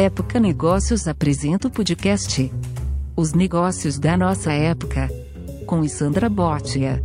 Época Negócios apresenta o podcast Os Negócios da Nossa Época, com Sandra Botia.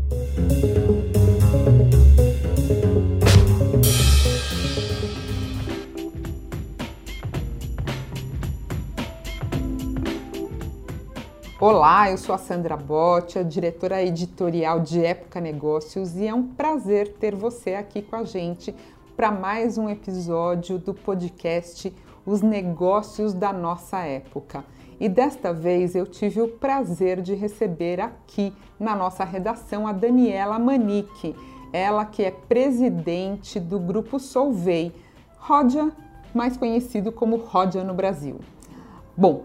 Olá, eu sou a Sandra Botia, diretora editorial de Época Negócios, e é um prazer ter você aqui com a gente para mais um episódio do podcast os negócios da nossa época. E desta vez eu tive o prazer de receber aqui na nossa redação a Daniela Manique, ela que é presidente do grupo Solvei, Rodia, mais conhecido como Rodia no Brasil. Bom,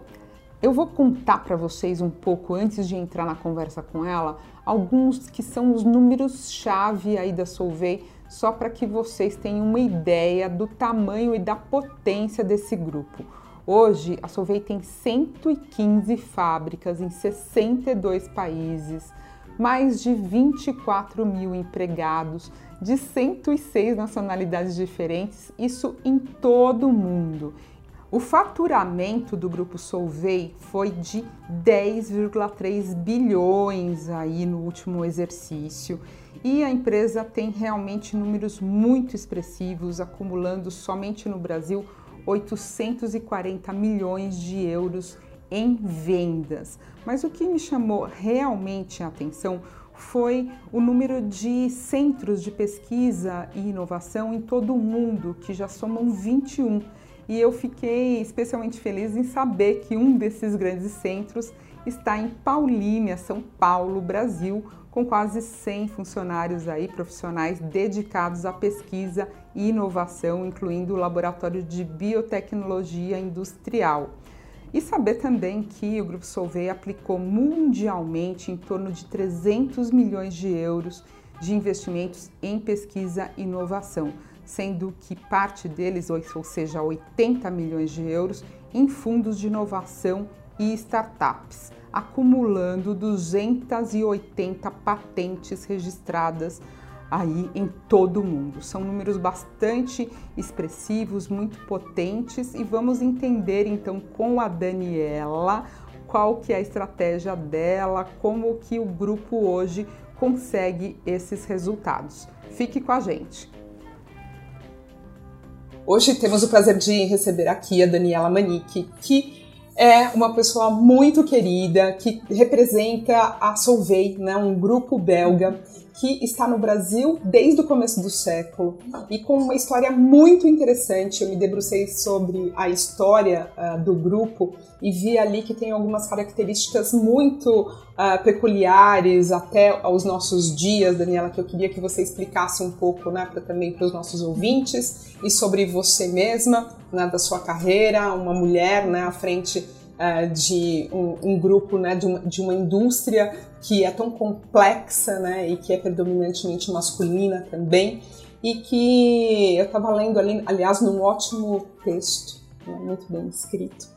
eu vou contar para vocês um pouco antes de entrar na conversa com ela, alguns que são os números chave aí da Solvei só para que vocês tenham uma ideia do tamanho e da potência desse grupo. Hoje, a Solvay tem 115 fábricas em 62 países, mais de 24 mil empregados de 106 nacionalidades diferentes, isso em todo o mundo. O faturamento do grupo Solvay foi de 10,3 bilhões aí no último exercício e a empresa tem realmente números muito expressivos, acumulando somente no Brasil 840 milhões de euros em vendas. Mas o que me chamou realmente a atenção foi o número de centros de pesquisa e inovação em todo o mundo, que já somam 21. E eu fiquei especialmente feliz em saber que um desses grandes centros está em Paulínia, São Paulo, Brasil, com quase 100 funcionários aí, profissionais dedicados à pesquisa e inovação, incluindo o Laboratório de Biotecnologia Industrial. E saber também que o Grupo Solvay aplicou mundialmente em torno de 300 milhões de euros de investimentos em pesquisa e inovação, sendo que parte deles, ou seja, 80 milhões de euros, em fundos de inovação e startups acumulando 280 patentes registradas aí em todo o mundo. São números bastante expressivos, muito potentes e vamos entender então com a Daniela qual que é a estratégia dela, como que o grupo hoje consegue esses resultados. Fique com a gente. Hoje temos o prazer de receber aqui a Daniela Manique, que é uma pessoa muito querida que representa a Solvay, né, um grupo belga que está no Brasil desde o começo do século e com uma história muito interessante. Eu me debrucei sobre a história uh, do grupo e vi ali que tem algumas características muito uh, peculiares até aos nossos dias, Daniela, que eu queria que você explicasse um pouco, né, pra, também para os nossos ouvintes e sobre você mesma, né, da sua carreira, uma mulher, né, à frente uh, de um, um, grupo, né, de uma, de uma indústria que é tão complexa, né, e que é predominantemente masculina também, e que eu estava lendo ali, aliás, num ótimo texto, né, muito bem escrito,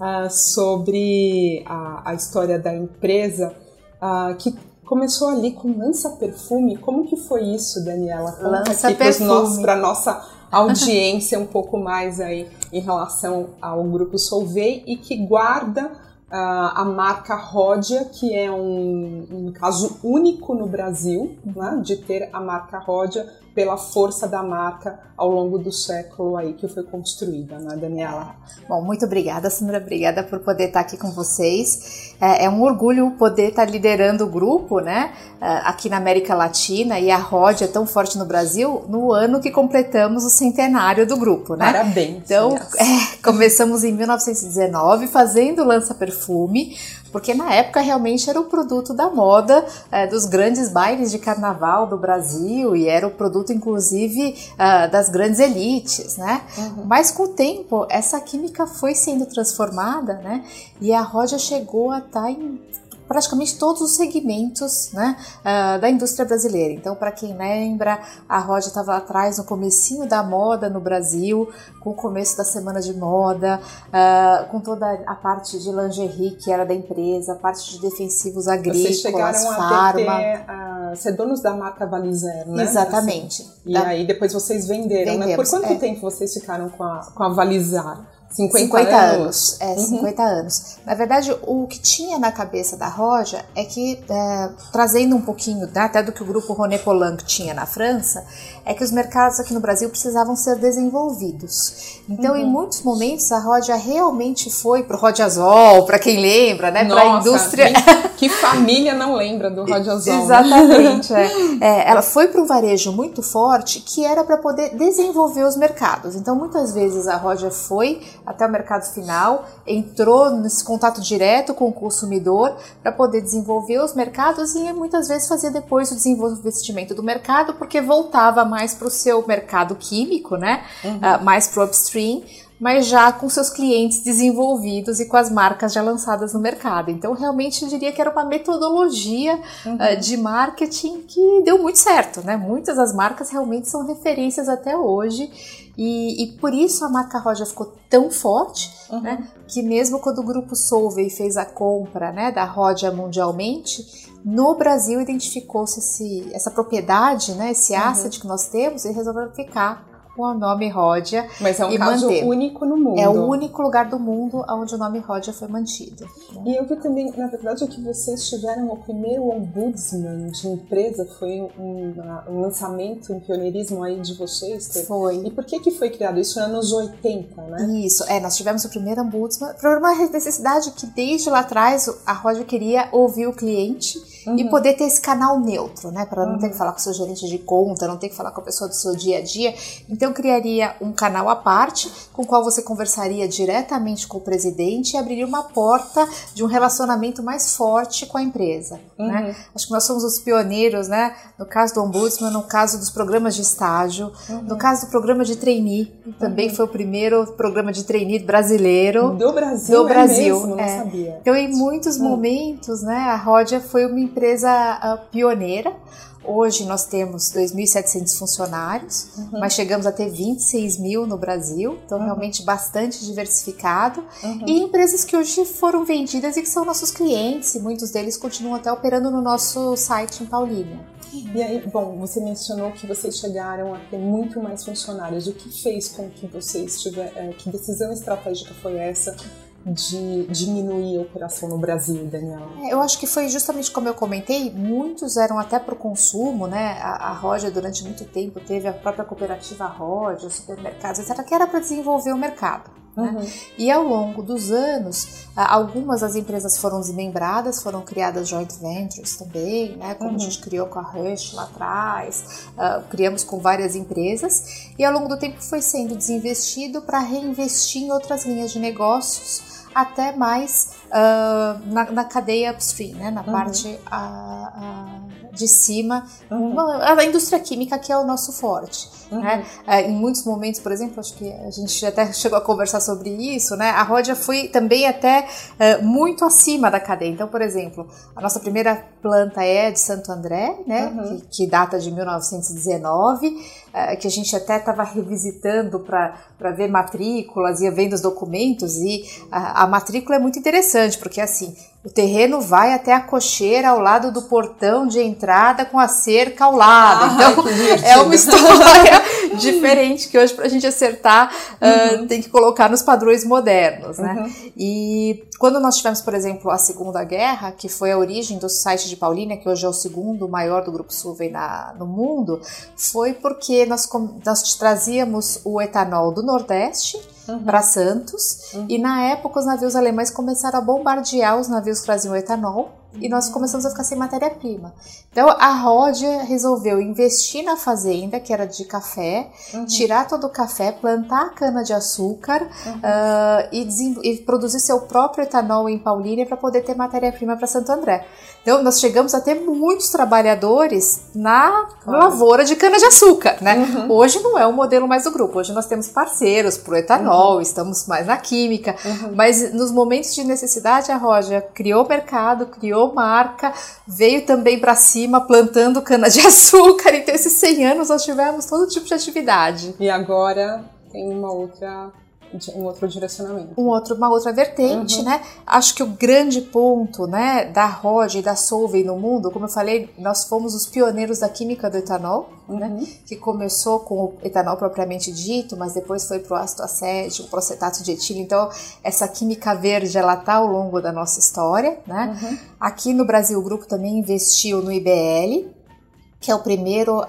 uh, sobre a, a, história da empresa, uh, que começou ali com lança perfume. Como que foi isso, Daniela? Conta lança aqui para nossa audiência um pouco mais aí em relação ao grupo Solvay e que guarda a marca Rodia, que é um, um caso único no Brasil, né, de ter a marca Rodia pela força da marca ao longo do século aí que foi construída, né, Daniela? Bom, muito obrigada, Sandra. Obrigada por poder estar aqui com vocês. É, é um orgulho poder estar liderando o grupo, né, é, aqui na América Latina e a Rod é tão forte no Brasil no ano que completamos o centenário do grupo, né? Parabéns. Então, é, começamos em 1919 fazendo lança perfume porque na época realmente era o produto da moda é, dos grandes bailes de carnaval do Brasil e era o produto inclusive uh, das grandes elites, né? Uhum. Mas com o tempo essa química foi sendo transformada, né? E a Roja chegou a estar tá em praticamente todos os segmentos né, uh, da indústria brasileira. Então, para quem lembra, a Roja estava atrás no comecinho da moda no Brasil, com o começo da semana de moda, uh, com toda a parte de lingerie que era da empresa, a parte de defensivos agrícolas, farma. a, ser donos da marca Valizer, né? Exatamente. Assim, e da... aí depois vocês venderam, Vendemos, né? Por quanto é. tempo vocês ficaram com a, com a Valizar? 50, 50 anos. anos. É, uhum. 50 anos. Na verdade, o que tinha na cabeça da Roja é que, é, trazendo um pouquinho até do que o grupo René Polanco tinha na França, é que os mercados aqui no Brasil precisavam ser desenvolvidos. Então, uhum. em muitos momentos, a Roja realmente foi para o Rodiazol, para quem lembra, né? Para a indústria. Que, que, família não lembra do Rodiazol? Né? Exatamente. é. É, ela foi para um varejo muito forte que era para poder desenvolver os mercados. Então, muitas vezes a Roja foi até o mercado final, entrou nesse contato direto com o consumidor para poder desenvolver os mercados e muitas vezes fazia depois o desenvolvimento do mercado porque voltava mais para o seu mercado químico, né? Uhum. Uh, mais para o upstream, mas já com seus clientes desenvolvidos e com as marcas já lançadas no mercado. Então, realmente, eu diria que era uma metodologia uhum. uh, de marketing que deu muito certo, né? Muitas das marcas realmente são referências até hoje e, e por isso a marca Roja ficou tão forte, uhum. né? Que mesmo quando o grupo Solvay fez a compra, né, da Roja mundialmente, no Brasil identificou-se essa propriedade, né, esse uhum. asset que nós temos e resolveu ficar com o nome Ródia. Mas é um caso manter. único no mundo. É o único lugar do mundo onde o nome Ródia foi mantido. Né? E eu vi também, na verdade, que vocês tiveram o primeiro ombudsman de empresa, foi um, um lançamento, um pioneirismo aí de vocês. Foi. E por que que foi criado? Isso anos 80, né? Isso, é, nós tivemos o primeiro ombudsman por uma necessidade que desde lá atrás a Ródia queria ouvir o cliente uhum. e poder ter esse canal neutro, né? Para não ter que uhum. falar com o seu gerente de conta, não ter que falar com a pessoa do seu dia a dia. Então criaria um canal à parte com o qual você conversaria diretamente com o presidente e abriria uma porta de um relacionamento mais forte com a empresa. Né? Uhum. Né? Acho que nós somos os pioneiros, né? No caso do Ombudsman, no caso dos programas de estágio, uhum. no caso do programa de trainee, também uhum. foi o primeiro programa de trainee brasileiro. Do Brasil, do Brasil. É mesmo, é. não sabia. Então, em muitos hum. momentos, né, a Rodia foi uma empresa uh, pioneira. Hoje nós temos 2.700 funcionários, uhum. mas chegamos a ter 26 mil no Brasil, então uhum. realmente bastante diversificado. Uhum. E empresas que hoje foram vendidas e que são nossos clientes, e muitos deles continuam até operando no nosso site em Paulínia. E aí, bom, você mencionou que vocês chegaram a ter muito mais funcionários. O que fez com que vocês tiveram, é, que decisão estratégica foi essa de diminuir a operação no Brasil, Daniel? É, eu acho que foi justamente como eu comentei, muitos eram até para o consumo, né? A, a Roja durante muito tempo teve a própria cooperativa Roja, supermercados, etc., que era para desenvolver o mercado. Né? Uhum. E ao longo dos anos, algumas das empresas foram desmembradas, foram criadas joint ventures também, né? como uhum. a gente criou com a Rush lá atrás, uh, criamos com várias empresas, e ao longo do tempo foi sendo desinvestido para reinvestir em outras linhas de negócios até mais uh, na, na, cadeia upstream, né? na uhum. parte uh, de cima, uhum. a indústria química que é o nosso forte. Uhum. Né? Uh, em muitos momentos, por exemplo, acho que a gente até chegou a conversar sobre isso, né? a Rodia foi também até muito acima da cadeia. Então, por exemplo, a nossa primeira planta é de Santo André, né? Uhum. que, que data de 1919. É, que a gente até estava revisitando para ver matrículas, ia vendo os documentos, e a, a, matrícula é muito interessante, porque assim, o terreno vai até a cocheira ao lado do portão de entrada com a cerca ao lado. Ah, então, é uma história diferente que hoje, para a gente acertar, uhum. uh, tem que colocar nos padrões modernos. Né? Uhum. E quando nós tivemos, por exemplo, a Segunda Guerra, que foi a origem do site de Paulínia, que hoje é o segundo maior do Grupo Sulvey na, no mundo, foi porque nós, nós trazíamos o etanol do Nordeste uhum. para Santos uhum. e na época os navios alemães começaram a bombardear os navios que traziam etanol e nós começamos a ficar sem matéria-prima. Então a Rodia resolveu investir na fazenda, que era de café, uhum. tirar todo o café, plantar a cana-de-açúcar uhum. uh, e, e, produzir seu próprio etanol em Paulínia para poder ter matéria-prima para Santo André. Então nós chegamos a ter muitos trabalhadores na claro. lavoura de cana-de-açúcar. Né? Uhum. Hoje não é o modelo mais do grupo, hoje nós temos parceiros para o etanol, uhum. estamos mais na química, uhum. mas nos momentos de necessidade a Rodia criou mercado, criou marca, veio também para cima plantando cana-de-açúcar. Então, esses 100 anos nós tivemos todo tipo de atividade. E agora tem uma outra um outro direcionamento. Um outro, uma outra vertente, uhum. né? Acho que o grande ponto, né, da Rod e da Solvay no mundo, como eu falei, nós fomos os pioneiros da química do etanol, né? uhum. né? Que começou com o etanol propriamente dito, mas depois foi para o ácido acético, o procetato de etilho. Então, essa química verde, ela tá ao longo da nossa história, né? Uhum. Aqui no Brasil, o grupo também investiu no IBL, que é o primeiro uh,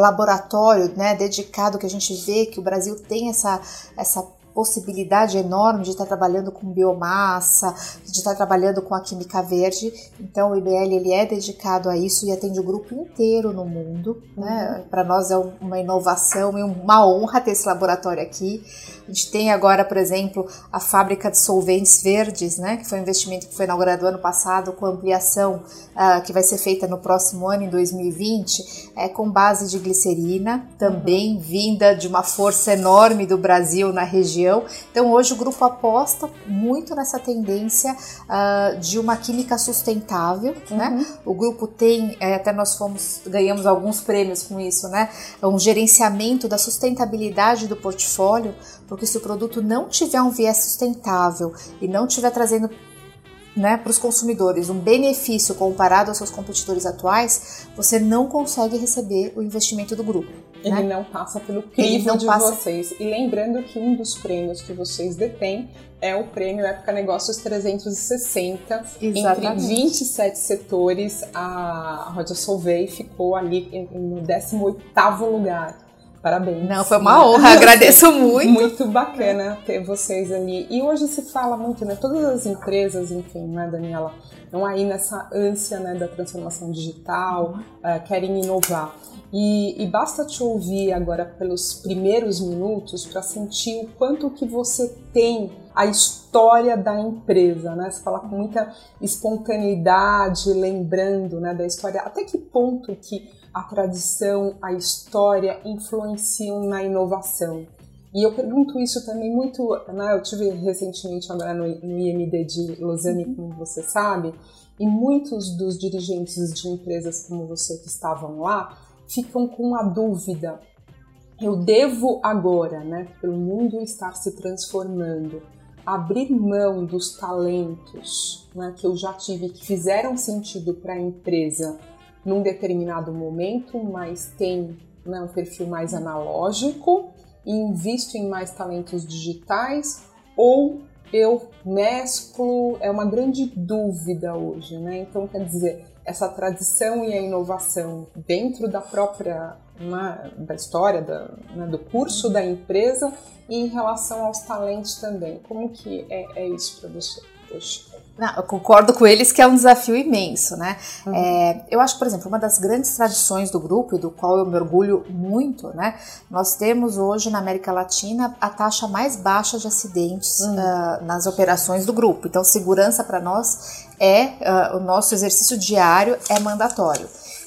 laboratório né, dedicado que a gente vê que o Brasil tem essa, essa possibilidade enorme de estar trabalhando com biomassa, de estar trabalhando com a química verde. Então o IBL ele é dedicado a isso e atende o grupo inteiro no mundo. Né? Uhum. Para nós é uma inovação e uma honra ter esse laboratório aqui. A gente tem agora, por exemplo, a fábrica de solventes verdes, né? que foi um investimento que foi inaugurado ano passado com ampliação uh, que vai ser feita no próximo ano, em 2020, é, com base de glicerina, também vinda de uma força enorme do Brasil na região. Então hoje o grupo aposta muito nessa tendência uh, de uma química sustentável, né? uhum. né? O grupo tem, é, até nós fomos, ganhamos alguns prêmios com isso, né? Um gerenciamento da sustentabilidade do portfólio, porque se o produto não tiver um viés sustentável e não estiver trazendo né, para os consumidores um benefício comparado aos seus competidores atuais, você não consegue receber o investimento do grupo. Ele né? não passa pelo crivo de passa... vocês. E lembrando que um dos prêmios que vocês detêm é o prêmio Época Negócios 360. Exatamente. Entre 27 setores, a Rodia Solvay ficou ali no 18º lugar. Parabéns. Não, foi uma honra, agradeço muito. Muito bacana ter vocês ali. E hoje se fala muito, né? Todas as empresas, enfim, né, Daniela, estão aí nessa ânsia né, da transformação digital, uh, querem inovar. E, e, basta te ouvir agora pelos primeiros minutos para sentir o quanto que você tem a história da empresa, né? Você fala com muita espontaneidade, lembrando né, da história. Até que ponto que a tradição, a história influenciam na inovação. E eu pergunto isso também muito, né, eu tive recentemente agora no, no IMD de Lausanne, uhum. como você sabe, e muitos dos dirigentes de empresas como você que estavam lá ficam com a dúvida: eu devo agora, né, pelo mundo estar se transformando, abrir mão dos talentos né, que eu já tive, que fizeram sentido para a empresa num determinado momento, mas tem né, um perfil mais analógico e invisto em mais talentos digitais ou eu mesclo, é uma grande dúvida hoje, né? Então, quer dizer, essa tradição e a inovação dentro da própria né, da história da, né, do curso da empresa e em relação aos talentos também. Como que é, é isso para você hoje? Não, eu concordo com eles que é um desafio imenso, né? Uhum. É, eu acho, por exemplo, uma das grandes tradições do grupo e do qual eu me orgulho muito, né? Nós temos hoje na América Latina a taxa mais baixa de acidentes uhum. uh, nas operações do grupo. Então, segurança para nós é uh, o nosso exercício diário é mandatório.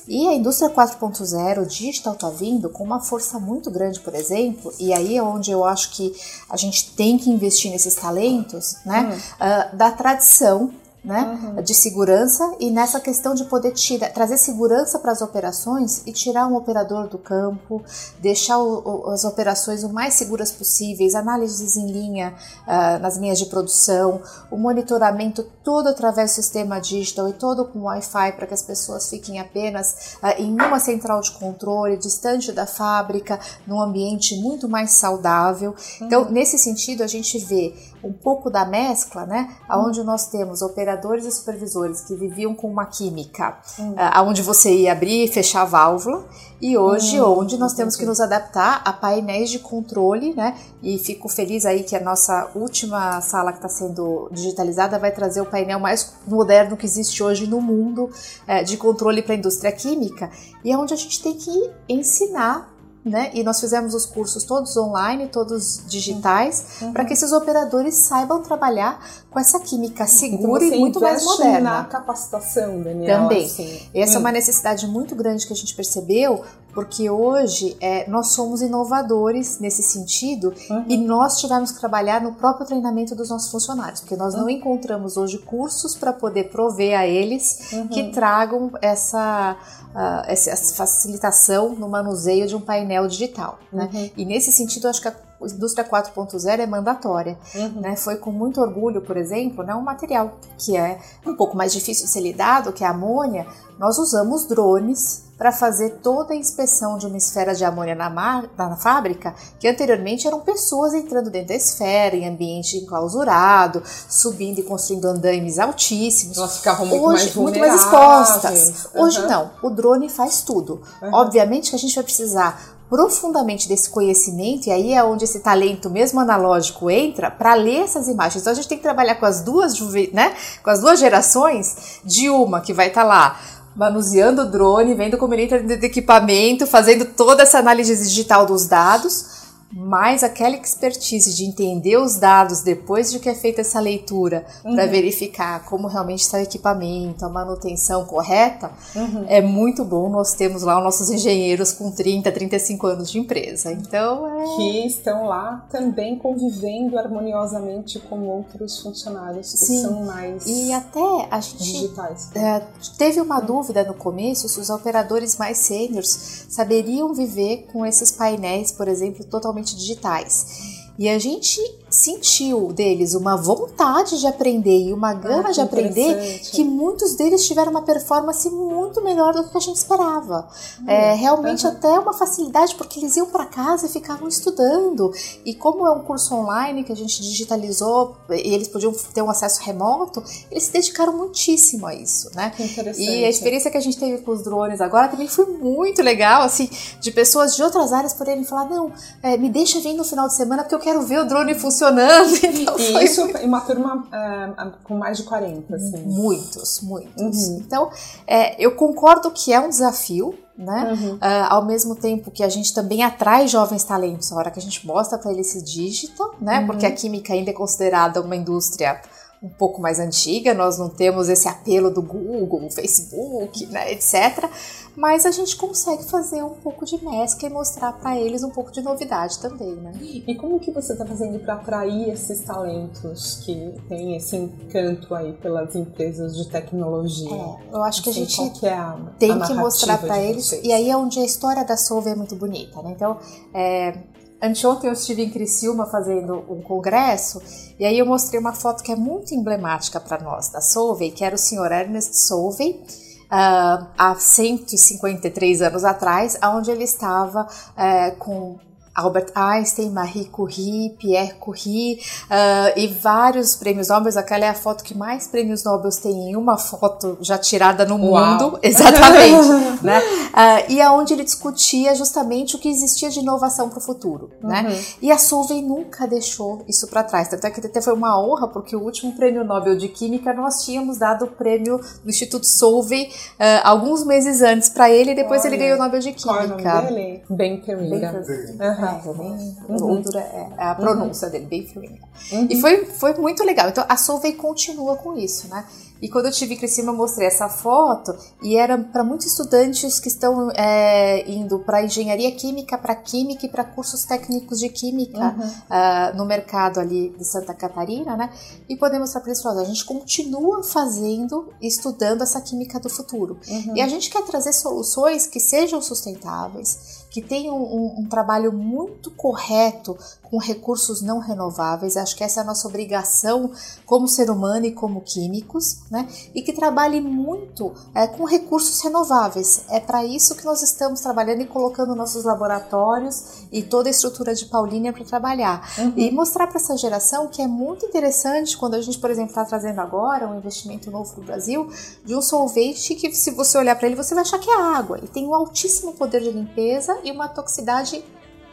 E a indústria 4.0, o digital está vindo com uma força muito grande, por exemplo, e aí é onde eu acho que a gente tem que investir nesses talentos, né? Hum. Uh, da tradição né, uhum. de segurança e nessa questão de poder tirar, trazer segurança para as operações e tirar um operador do campo, deixar o, o, as operações o mais seguras possíveis, análises em linha uh, nas linhas de produção, o monitoramento todo através do sistema digital e todo com Wi-Fi para que as pessoas fiquem apenas uh, em uma central de controle, distante da fábrica, num ambiente muito mais saudável. Então, uhum. Então, nesse sentido, a gente vê um pouco da mescla, né? Onde nós temos operadores e supervisores que viviam com uma química, hum. uh, onde você ia abrir e fechar a válvula, e hoje hum, onde nós temos que nos adaptar a painéis de controle, né? E fico feliz aí que a nossa última sala que está sendo digitalizada vai trazer o painel mais moderno que existe hoje no mundo uh, de controle para a indústria química, e é onde a gente tem que ensinar né? E nós fizemos os cursos todos online, todos digitais, uhum. para que esses operadores saibam trabalhar com essa química então segura então e muito mais moderna. na capacitação, Daniel. Também. Assim. Essa hum. é uma necessidade muito grande que a gente percebeu, porque hoje é, nós somos inovadores nesse sentido uhum. e nós tivemos que trabalhar no próprio treinamento dos nossos funcionários, porque nós uhum. não encontramos hoje cursos para poder prover a eles uhum. que tragam essa, uh, essa facilitação no manuseio de um painel digital. Né? Uhum. E nesse sentido, acho que a indústria 4.0 é mandatória. Uhum. Né? Foi com muito orgulho, por exemplo, né, um material que é um pouco mais difícil de ser lidado, que é a amônia, nós usamos drones para fazer toda a inspeção de uma esfera de amônia na, na, fábrica, que anteriormente eram pessoas entrando dentro da esfera, em ambiente enclausurado, subindo e construindo andames altíssimos. Elas ficavam muito Hoje, mais muito mais expostas. Uhum. Hoje não, o drone faz tudo. Uhum. Obviamente que a gente vai precisar profundamente desse conhecimento, e aí é onde esse talento mesmo analógico entra, para ler essas imagens. Então a gente tem que trabalhar com as duas, né, com as duas gerações, de uma que vai estar tá lá manuseando o drone, vendo como ele entra dentro do equipamento, fazendo toda essa análise digital dos dados, mais aquela expertise de entender os dados depois de que é feita essa leitura uhum. para verificar como realmente está o equipamento, a manutenção correta, uhum. é muito bom. Nós temos lá os nossos engenheiros com 30, 35 anos de empresa. Então é... Que estão lá também convivendo harmoniosamente com outros funcionários que Sim. são mais e até a gente digitais. É, teve uma dúvida no começo se os operadores mais sêniores saberiam viver com esses painéis, por exemplo, totalmente digitais. E a gente sentiu deles uma vontade de aprender e uma gana ah, de aprender que muitos deles tiveram uma performance muito melhor do que a gente esperava. Hum, é, realmente uhum. até uma facilidade, porque eles iam para casa e ficavam estudando. E como é um curso online que a gente digitalizou e eles podiam ter um acesso remoto, eles se dedicaram muitíssimo a isso, né? E a experiência que a gente teve com os drones agora também foi muito legal, assim, de pessoas de outras áreas poderem falar, não, é, me deixa vir no final de semana porque eu quero ver o drone funcionando. Então e isso em uma turma uh, com mais de 40, assim. Muitos, muitos. Uhum. Então, é, eu concordo que é um desafio, né? Uhum. Uh, ao mesmo tempo que a gente também atrai jovens talentos, a hora que a gente mostra para eles esse digital, né? Uhum. Porque a química ainda é considerada uma indústria um pouco mais antiga, nós não temos esse apelo do Google, Facebook, né, etc. Mas a gente consegue fazer um pouco de mescla e mostrar para eles um pouco de novidade também, né? E como que você está fazendo para atrair esses talentos que têm esse encanto aí pelas empresas de tecnologia? É, eu acho que a gente é a, tem a que mostrar para eles. E aí é onde a história da Solve é muito bonita, né? Então, é, Anteontem eu estive em Criciúma fazendo um congresso e aí eu mostrei uma foto que é muito emblemática para nós da Solvay, que era o senhor Ernest Solvay, uh, há 153 anos atrás, onde ele estava uh, com Albert Einstein, Marie Curie, Pierre Curie uh, e vários prêmios Nobel. Aquela é a foto que mais prêmios Nobel tem em uma foto já tirada no Uau. mundo. Exatamente. né? Uh, e aonde ele discutia justamente o que existia de inovação para o futuro. Né? Uhum. Né? E a Solvay nunca deixou isso para trás. Tanto é que até foi uma honra, porque o último prêmio Nobel de Química nós tínhamos dado o prêmio do Instituto Solvay uh, alguns meses antes para ele e depois Olha. ele ganhou o Nobel de Química. Qual é o nome dele? Ben. Uhum. É, bem, uhum. é, a pronúncia uhum. dele, bem fininha. Uhum. E foi, foi muito legal. Então a Solvay continua com isso, né? E quando eu tive Criciúma, eu mostrei essa foto e era para muitos estudantes que estão é, indo para engenharia química, para química e para cursos técnicos de química uhum. uh, no mercado ali de Santa Catarina, né? E podemos mostrar para eles, a gente continua fazendo estudando essa química do futuro. Uhum. E a gente quer trazer soluções que sejam sustentáveis, que tem um, um, um, trabalho muito correto com recursos não renováveis. Acho que essa é a nossa obrigação como ser humano e como químicos, né? E que trabalhe muito é, com recursos renováveis. É para isso que nós estamos trabalhando e colocando nossos laboratórios e toda a estrutura de Paulínia para trabalhar. Uhum. E mostrar para essa geração que é muito interessante quando a gente, por exemplo, está trazendo agora um investimento novo para o Brasil de um solvente que, se você olhar para ele, você vai achar que é água. Ele tem um altíssimo poder de limpeza e uma toxicidade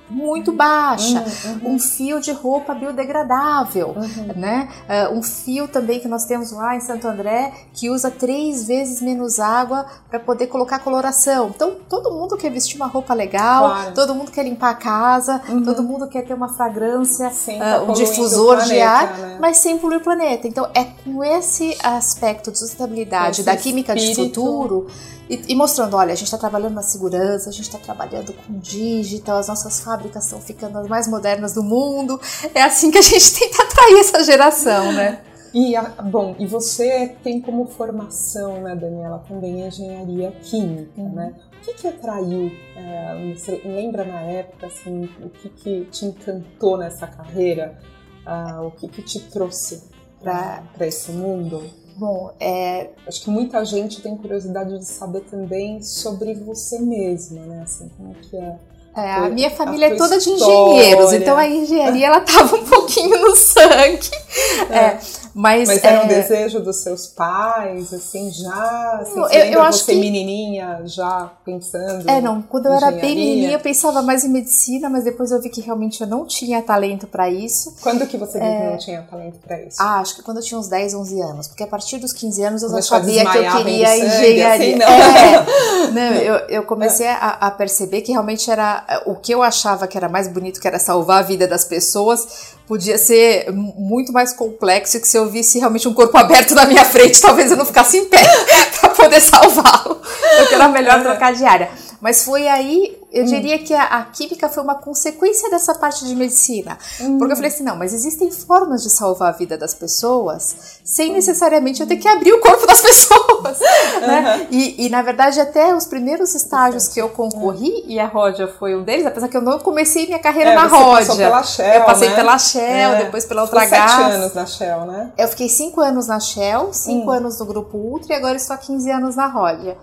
muito baixa, uhum, uhum. um fio de roupa biodegradável, uhum. né? Uh, um fio também que nós temos lá em Santo André que usa três vezes menos água para poder colocar coloração. Então todo mundo quer vestir uma roupa legal, claro. todo mundo quer limpar a casa, uhum. todo mundo quer ter uma fragrância, uh, um difusor planeta, de ar, né? mas sem poluir o planeta. Então é com esse aspecto de sustentabilidade esse da química espírito. de futuro e, e, mostrando, olha, a gente está trabalhando na segurança, a gente está trabalhando com digital, as nossas fábricas estão ficando as mais modernas do mundo. É assim que a gente tenta atrair essa geração, né? E, bom, e você tem como formação, né, Daniela, também engenharia química, uhum. né? O que que atraiu, é, você lembra na época, assim, o que que te encantou nessa carreira? Uh, o que que te trouxe para esse mundo? Bom, é... acho que muita gente tem curiosidade de saber também sobre você mesma, né? Assim, como que é é, a minha família é toda de engenheiros, então a engenharia ela tava um pouquinho no sangue. É. é mas, mas era é... um desejo dos seus pais, assim, já? Assim, eu, eu acho você que... menininha já pensando É, não, quando eu era bem menininha eu pensava mais em medicina, mas depois eu vi que realmente eu não tinha talento para isso. Quando que você viu é... que não tinha talento para isso? Ah, acho que quando eu tinha uns 10, 11 anos, porque a partir dos 15 anos eu já sabia que eu queria sangue, engenharia. Assim, não. É, não, eu, eu comecei a, a perceber que realmente era o que eu achava que era mais bonito, que era salvar a vida das pessoas, podia ser muito mais complexo que se eu visse realmente um corpo aberto na minha frente, talvez eu não ficasse em pé para poder salvá-lo. Eu que era melhor trocar de área. Mas foi aí, eu hum. diria que a, a, química foi uma consequência dessa parte de medicina. Hum. Porque eu falei assim: não, mas existem formas de salvar a vida das pessoas sem necessariamente eu ter que abrir o corpo das pessoas. Né? E, e, na verdade, até os primeiros estágios que eu concorri, e a Rodia foi um deles, apesar que eu não comecei minha carreira é, na Rodia. Pela Shell, eu passei né? pela Shell, é. depois pela outra Ficou sete anos na Shell, né? Eu fiquei cinco anos na Shell, cinco hum. anos no Grupo Ultra e agora estou há 15 anos na Rodia.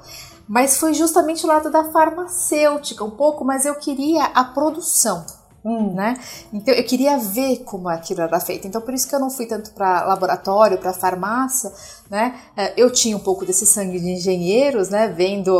Mas foi justamente o lado da farmacêutica, um pouco, mas eu queria a produção. Hum. Né? Então eu queria ver como aquilo era feito. Então por isso que eu não fui tanto para laboratório, para farmácia, né? É, eu tinha um pouco desse sangue de engenheiros, né? Vendo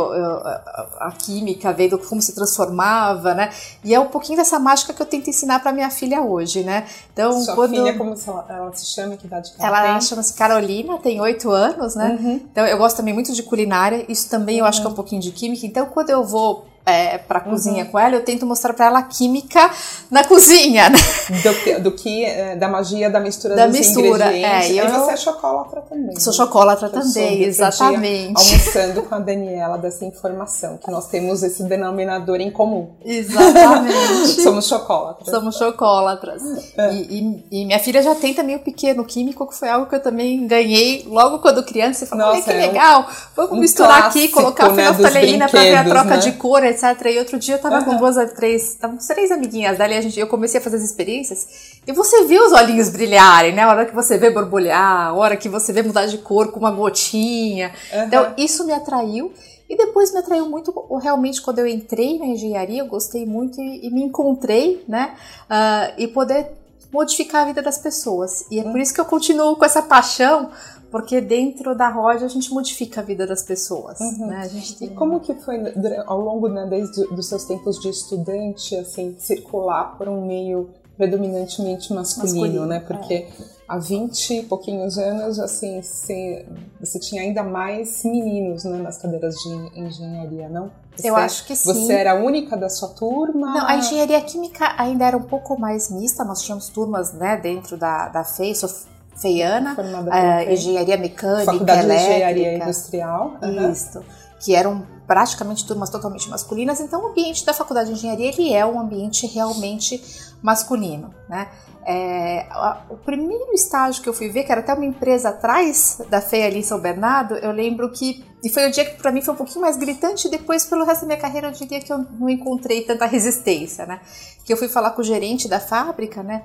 a química, vendo como se transformava, né? E é um pouquinho dessa mágica que eu tento ensinar para minha filha hoje, né? Então Sua quando filha como ela, ela se chama que idade ela, ela chama-se Carolina, tem oito anos, né? Uhum. Então eu gosto também muito de culinária. Isso também eu acho que é um pouquinho de química. Então quando eu vou é, para uhum. cozinha com ela, eu tento mostrar para ela a química na cozinha, né? Do, do que é, da magia da mistura da dos mistura, ingredientes. É, e eu, você é chocolatra também. Sou chocolatra também, exatamente. Almoçando com a Daniela dessa informação que nós temos esse denominador em comum. Exatamente. Somos chocolatras. Somos chocolatras. É. E, e, e, minha filha já tem também o pequeno químico, que foi algo que eu também ganhei logo quando criança. E falei, Nossa, que é legal, vamos um misturar clássico, aqui, colocar né, fenolftaleína para ver a troca né? de cor, etc. E outro dia eu tava uhum. com duas, três, estavam três amiguinhas dali, a gente, eu comecei a fazer as experiências, e você vê os olhinhos brilharem, né? A hora que você vê borbulhar, a hora que você vê mudar de cor com uma gotinha. Uhum. Então, isso me atraiu. E depois me atraiu muito, realmente, quando eu entrei na engenharia, eu gostei muito e, e me encontrei, né? Uh, e poder modificar a vida das pessoas. E é por isso que eu continuo com essa paixão porque dentro da Roja a gente modifica a vida das pessoas. Uhum. Né? Tem... E como que foi ao longo, né, desde os seus tempos de estudante, assim, circular por um meio predominantemente masculino, masculino né? Porque é. há 20 e pouquinhos anos, assim, você, você tinha ainda mais meninos né, nas cadeiras de engenharia, não? Você, Eu acho que sim. Você era a única da sua turma? Não, a engenharia química ainda era um pouco mais mista, nós tínhamos turmas, né, dentro da, da FEI, Feiana, uh, engenharia mecânica, Faculdade elétrica, de engenharia industrial. Uhum. Isso. Que eram praticamente turmas totalmente masculinas, então o ambiente da faculdade de engenharia ele é um ambiente realmente masculino, né? É, o primeiro estágio que eu fui ver, que era até uma empresa atrás da FEI ali em São Bernardo, eu lembro que, e foi o dia que para mim foi um pouquinho mais gritante, depois pelo resto da minha carreira eu diria que eu não encontrei tanta resistência, né? Que eu fui falar com o gerente da fábrica, né?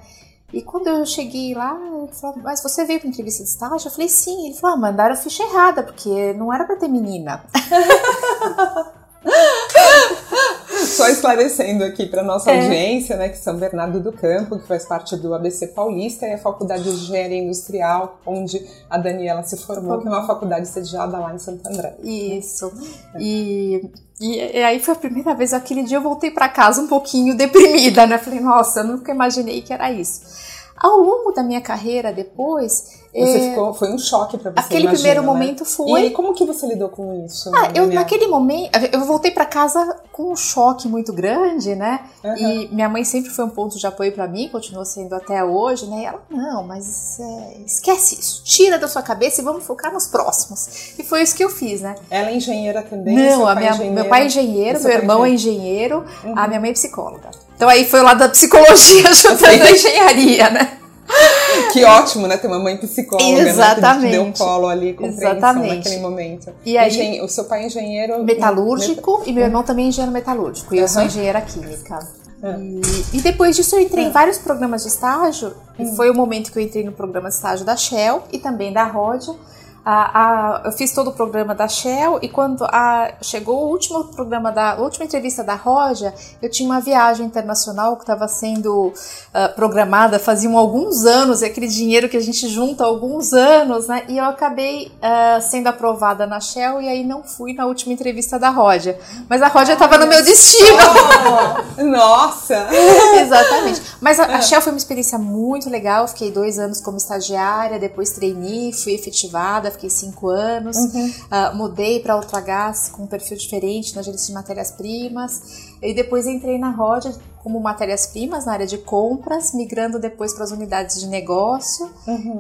E quando eu cheguei lá, ele falou, mas você veio para entrevista de estágio? Eu falei, sim. Ele falou, ah, mandaram ficha errada, porque não era para ter menina. Só esclarecendo aqui para nossa é. audiência, né, que São Bernardo do Campo, que faz parte do ABC Paulista, e a Faculdade de Engenharia Industrial, onde a Daniela se formou, que é uma faculdade sediada lá em Santo André. Isso. É. E, e, e, aí foi a primeira vez, aquele dia eu voltei para casa um pouquinho deprimida, né? Falei, nossa, eu nunca imaginei que era isso. Ao longo da minha carreira depois, você é... ficou, foi um choque para você. Aquele imagina, primeiro né? momento foi. E como que você lidou com isso? Ah, eu minha... naquele momento, eu voltei para casa com um choque muito grande, né? Uhum. E minha mãe sempre foi um ponto de apoio para mim, continua sendo até hoje, né? E ela, não, mas é, esquece isso, tira da sua cabeça e vamos focar nos próximos. E foi isso que eu fiz, né? Ela é engenheira também? Não, a minha, meu pai é engenheiro, meu irmão é engenheiro, uhum. a minha mãe é psicóloga. Então aí foi o lado da psicologia juntando a engenharia, né? que ótimo, né? Ter uma mãe psicóloga, Exatamente. né? Deu colo ali, compreensão Exatamente. naquele momento. E aí- Engen- o seu pai é engenheiro... metalúrgico e meu irmão também é engenheiro metalúrgico. E eu sou engenheira química. Ah. E, e depois disso eu entrei em vários programas de estágio. E foi o momento que eu entrei no programa de estágio da Shell e também da Rodia. A- a- eu fiz todo o programa da Shell e quando a- chegou o último programa da a última entrevista da Roja, eu tinha uma viagem internacional que estava sendo ah, programada faziam alguns anos, é aquele dinheiro que a gente junta há alguns anos, né? E eu acabei ah, sendo aprovada na Shell e aí não fui na última entrevista da Roja. Mas a Roja estava no meu destino. Oh, nossa! Exatamente. Mas a, a Shell foi uma experiência muito legal. Eu fiquei dois anos como estagiária, depois trainee, fui efetivada, fiquei cinco anos. Ah, mudei para Ultragás com um perfil diferente na gerência de matérias-primas. E depois entrei na Rodia como matérias-primas na área de compras, migrando depois para as unidades de negócio.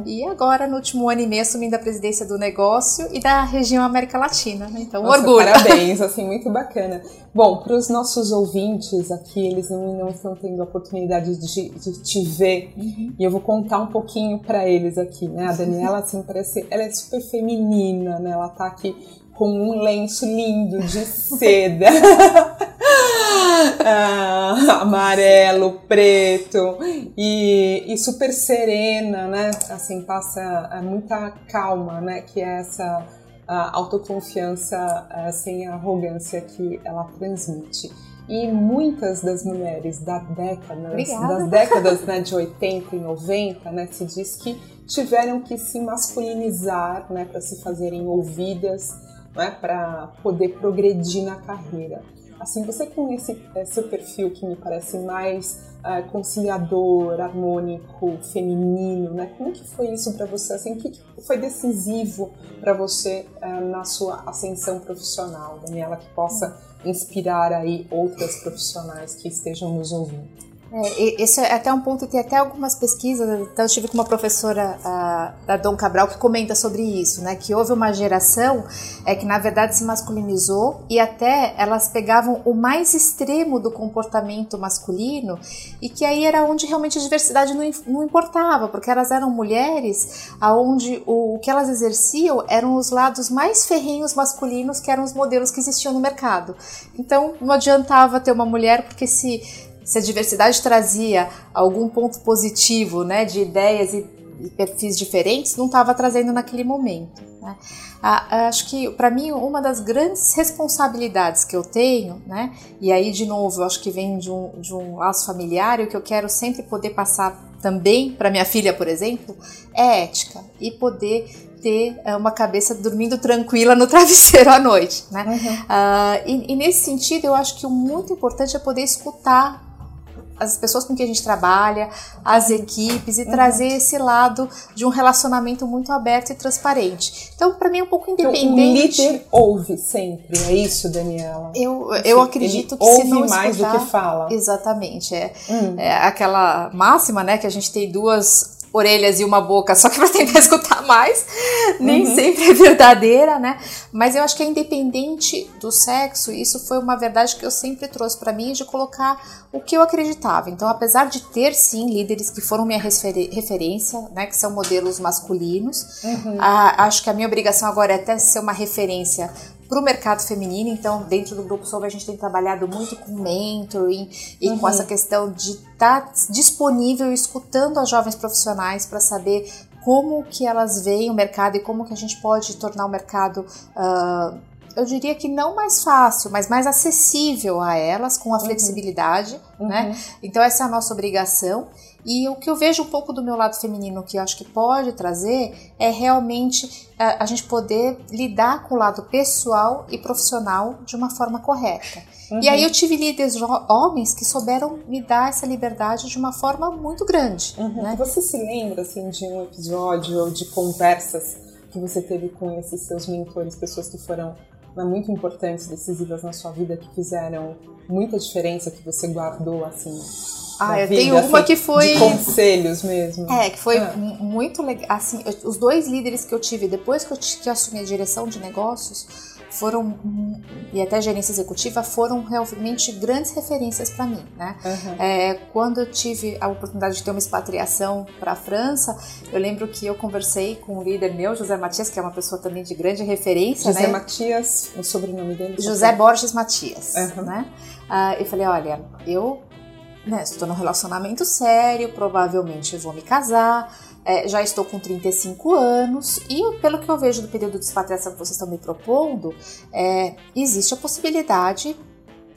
E agora, no último ano e meio, assumindo a presidência do negócio e da região América Latina. né? Então, Nossa, orgulho. Parabéns, assim, muito bacana. Bom, para os nossos ouvintes aqui, eles não, não estão tendo a oportunidade de, de te ver. Uhum. E eu vou contar um pouquinho para eles aqui, né? A Daniela, assim, parece. Ela é super feminina, né? Ela tá aqui com um lenço lindo de seda. Ah, amarelo, preto e, e super serena, né? Assim, passa é, muita calma, né? Que é essa autoconfiança eh, sem arrogância que ela transmite. E muitas das mulheres da década, das décadas né, de 80 e 90, né, se diz que tiveram que se masculinizar né, para se fazerem ouvidas, né, para poder progredir na carreira. Assim, você com esse, eh, seu perfil que me parece mais eh, conciliador, harmônico, feminino, né? Como que foi isso para você? Assim, o que que foi decisivo para você eh, na sua ascensão profissional, Daniela, que possa inspirar aí outras profissionais que estejam nos ouvindo? É, esse é até um ponto, tem até algumas pesquisas, então eu estive com uma professora a, da Dom Cabral que comenta sobre isso, né, que houve uma geração é, que na verdade se masculinizou e até elas pegavam o mais extremo do comportamento masculino e que aí era onde realmente a diversidade não, não importava, porque elas eram mulheres aonde o, o que elas exerciam eram os lados mais ferrenhos masculinos que eram os modelos que existiam no mercado. Então não adiantava ter uma mulher porque se se a diversidade trazia algum ponto positivo, né, de ideias e, e perfis diferentes, não estava trazendo naquele momento. Né? Ah, acho que para mim uma das grandes responsabilidades que eu tenho, né, e aí de novo eu acho que vem de um, de um laço familiar e o que eu quero sempre poder passar também para minha filha, por exemplo, é ética e poder ter eh, uma cabeça dormindo tranquila no travesseiro à noite, né? Ah, e, e nesse sentido, eu acho que o muito importante é poder escutar as pessoas com quem a gente trabalha, as equipes e trazer esse lado de um relacionamento muito aberto e transparente. Então, para mim é um pouco Então, independente. o líder ouve sempre, é isso, Daniela? Eu, eu Assim, acredito que se ouve não mais escutar, do que fala. Exatamente, é, Hum. é aquela máxima, né, que a gente tem duas orelhas e uma boca só que para tentar escutar mais, nem Uhum. sempre é verdadeira, né? Mas eu acho que é independente do sexo, isso foi uma verdade que eu sempre trouxe para mim de colocar o que eu acreditava. Então, apesar de ter sim líderes que foram minha referência, né, que são modelos masculinos, Uhum. a- acho que a minha obrigação agora é até ser uma referência para o mercado feminino. Então, dentro do Grupo Soube, a gente tem trabalhado muito com mentoring e com essa questão de estar disponível e escutando as jovens profissionais para saber como que elas veem o mercado e como que a gente pode tornar o mercado ah, eu diria que não mais fácil, mas mais acessível a elas, com a flexibilidade, né? Então essa é a nossa obrigação. E o que eu vejo um pouco do meu lado feminino que eu acho que pode trazer é realmente a, a gente poder lidar com o lado pessoal e profissional de uma forma correta. E aí eu tive líderes homens que souberam me dar essa liberdade de uma forma muito grande, Uhum. né? Você se lembra assim de um episódio ou de conversas que você teve com esses seus mentores, pessoas que foram né, muito importantes, decisivas na sua vida, que fizeram muita diferença, que você guardou assim? Ah, eu vida, tenho uma assim, que foi de conselhos mesmo. É, que foi Ah. mu- muito legal. Assim, eu- os dois líderes que eu tive depois que eu, que eu assumi a direção de negócios foram e até gerência executiva foram realmente grandes referências para mim, né? Uhum. É, quando eu tive a oportunidade de ter uma expatriação para a França, eu lembro que eu conversei com um líder meu, José Matias, que é uma pessoa também de grande referência, José né? Matias, o sobrenome dele? José Borges Matias, uhum. né? Uh, eu falei, olha, eu né, estou num relacionamento sério, provavelmente vou me casar, é, já estou com 35 anos e, pelo que eu vejo do período de expatriação que vocês estão me propondo, é, existe a possibilidade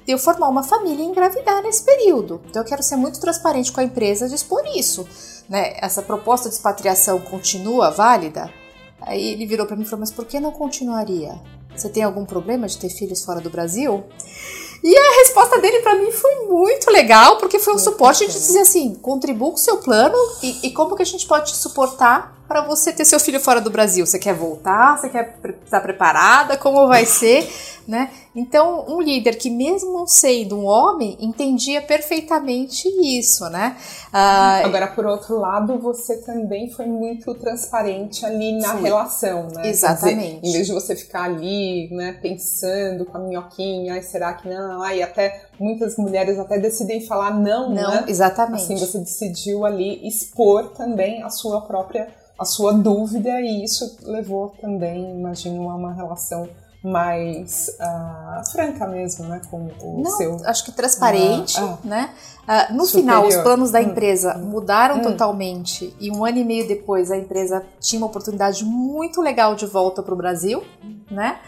de eu formar uma família e engravidar nesse período. Então eu quero ser muito transparente com a empresa de expor isso. Né? Essa proposta de expatriação continua válida? Aí ele virou para mim e falou: Mas por que não continuaria? Você tem algum problema de ter filhos fora do Brasil? E a resposta dele para mim foi muito legal, porque foi um suporte de dizer assim: contribua com o seu plano e, e como que a gente pode te suportar para você ter seu filho fora do Brasil? Você quer voltar? Você quer estar preparada? Como vai ser? né? Então, um líder que, mesmo sendo um homem, entendia perfeitamente isso, né? Ah, Agora, por outro lado, você também foi muito transparente ali na fui. relação, né? Exatamente. Dizer, em vez de você ficar ali, né, pensando com a minhoquinha, ai, será que não? Ai, até muitas mulheres até decidem falar não, não né? Exatamente. Assim, você decidiu ali expor também a sua própria a sua dúvida e isso levou também, imagino, a uma relação mais uh, franca mesmo, né, com o Não, seu... acho que transparente, uh, uh, né? no superior. final, os planos da hum. empresa hum. mudaram hum. totalmente e um ano e meio depois a empresa tinha uma oportunidade muito legal de volta para o Brasil, né?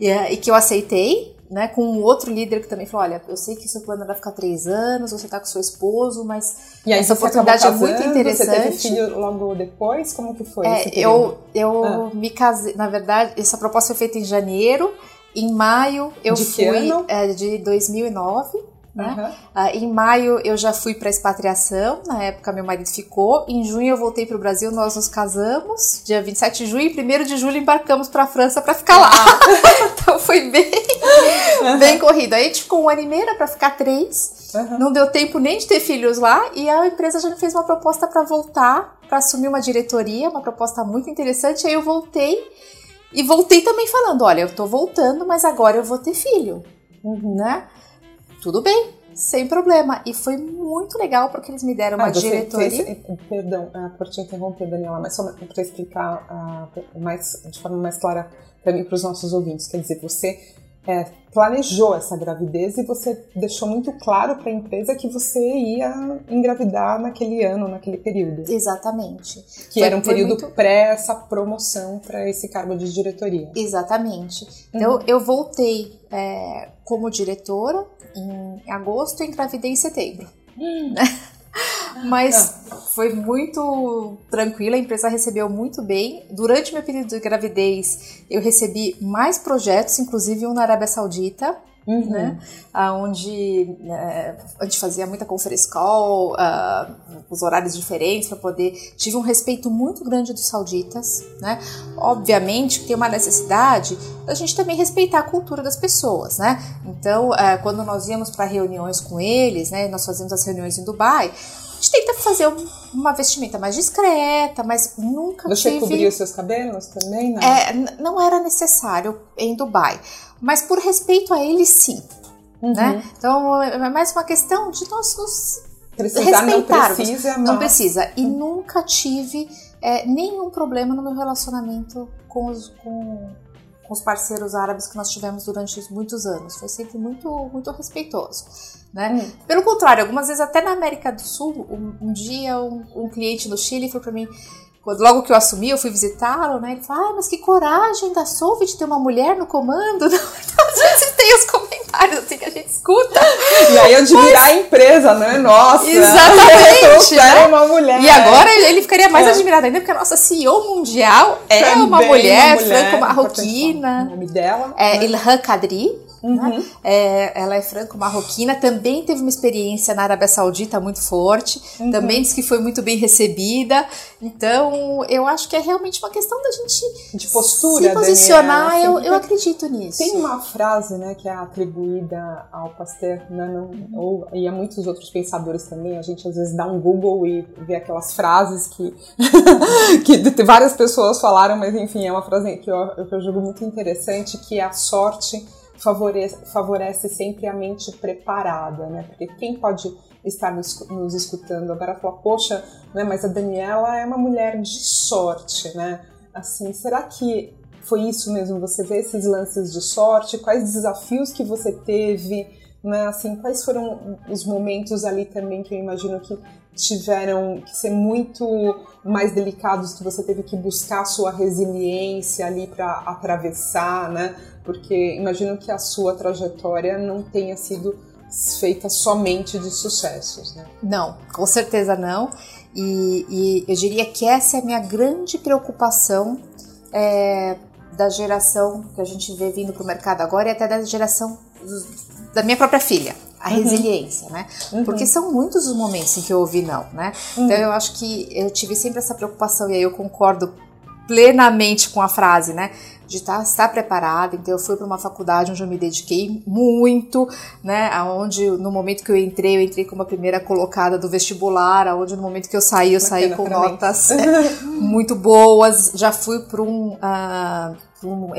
E, e que eu aceitei, né, com um outro líder que também falou: olha, eu sei que seu plano era ficar três anos, você está com seu esposo, mas e aí, essa oportunidade casando, é muito interessante. Você teve filho logo depois? Como que foi? É, eu eu ah. me casei, na verdade, essa proposta foi feita em janeiro. Em maio eu de fui é, de 2009 né? Uhum. Uh, em maio eu já fui para expatriação, na época meu marido ficou. Em junho eu voltei para o Brasil, nós nos casamos. Dia 27 de junho e 1 de julho embarcamos para a França para ficar lá. então foi bem, uhum. bem corrido. Aí a gente ficou um ano e meio para ficar três. Uhum. Não deu tempo nem de ter filhos lá e a empresa já me fez uma proposta para voltar, para assumir uma diretoria, uma proposta muito interessante. Aí eu voltei e voltei também falando, olha, eu tô voltando, mas agora eu vou ter filho, uhum. né? Tudo bem, sem problema. E foi muito legal porque eles me deram uma ah, diretoria. Fez, perdão uh, por te interromper, Daniela, mas só para explicar uh, mais, de forma mais clara para mim para os nossos ouvintes. Quer dizer, você é, planejou essa gravidez e você deixou muito claro para a empresa que você ia engravidar naquele ano, naquele período. Exatamente. Que foi, era um período muito... pré essa promoção para esse cargo de diretoria. Exatamente. Então uhum. eu voltei é, como diretora em agosto e engravidei em setembro. Hum. Mas foi muito tranquila, a empresa recebeu muito bem. Durante meu período de gravidez, eu recebi mais projetos, inclusive um na Arábia Saudita. Uhum. Né? Onde né, a gente fazia muita conference call, uh, os horários diferentes para poder. Tive um respeito muito grande dos sauditas, né? Obviamente que tem uma necessidade da gente também respeitar a cultura das pessoas, né? Então, uh, quando nós íamos para reuniões com eles, né? Nós fazíamos as reuniões em Dubai gente tenta fazer uma vestimenta mais discreta, mas nunca Você tive... os seus cabelos também, não? É, não era necessário em Dubai, mas por respeito a eles, sim. Uhum. Né? Então, é mais uma questão de nós nos Precisar, não precisa, mas... Não precisa. E uhum. nunca tive é, nenhum problema no meu relacionamento com os, com, com os parceiros árabes que nós tivemos durante muitos anos. Foi sempre muito, muito respeitoso. Né? Hum. Pelo contrário, algumas vezes até na América do Sul, um, um dia um, um, cliente no Chile falou para mim, logo que eu assumi, eu fui visitá-lo, né? Ele falou, ah, mas que coragem da Solve de ter uma mulher no comando. Então, às vezes tem os comentários assim que a gente escuta. E aí admirar mas... a empresa, né? Nossa! Exatamente! né? uma mulher. E agora ele ficaria mais é. admirado ainda, porque a nossa CEO mundial é uma mulher, mulher franco-marroquina. O nome dela? É né? Ilhan Kadri. Uhum. Né? É, ela é franco-marroquina, também teve uma experiência na Arábia Saudita muito forte, uhum. também disse que foi muito bem recebida. Então, eu acho que é realmente uma questão da gente de postura, se posicionar. Daniela, eu, eu acredito nisso. Tem uma frase né, que é atribuída ao Pasteur né, não, ou, e a muitos outros pensadores também. A gente às vezes dá um Google e vê aquelas frases que, que várias pessoas falaram, mas enfim, é uma frase que eu, que eu julgo muito interessante, que é a sorte favorece, favorece sempre a mente preparada, né? Porque quem pode estar nos, nos escutando agora falar, poxa, né, mas a Daniela é uma mulher de sorte, né? Assim, será que foi isso mesmo? Você vê esses lances de sorte? Quais desafios que você teve? Né? Assim, quais foram os momentos ali também que eu imagino que tiveram que ser muito mais delicados, que você teve que buscar sua resiliência ali para atravessar, né? Porque imagino que a sua trajetória não tenha sido feita somente de sucessos, né? Não, com certeza não. E, e eu diria que essa é a minha grande preocupação é, da geração que a gente vê vindo para o mercado agora e até da geração da minha própria filha a uhum. resiliência, né? Uhum. Porque são muitos os momentos em que eu ouvi não, né? Uhum. Então eu acho que eu tive sempre essa preocupação e aí eu concordo plenamente com a frase, né? De estar, estar preparada. Então eu fui para uma faculdade onde eu me dediquei muito, né? Onde no momento que eu entrei, eu entrei como a primeira colocada do vestibular, onde no momento que eu saí, eu saí com notas é, muito boas. Já fui para um uh, um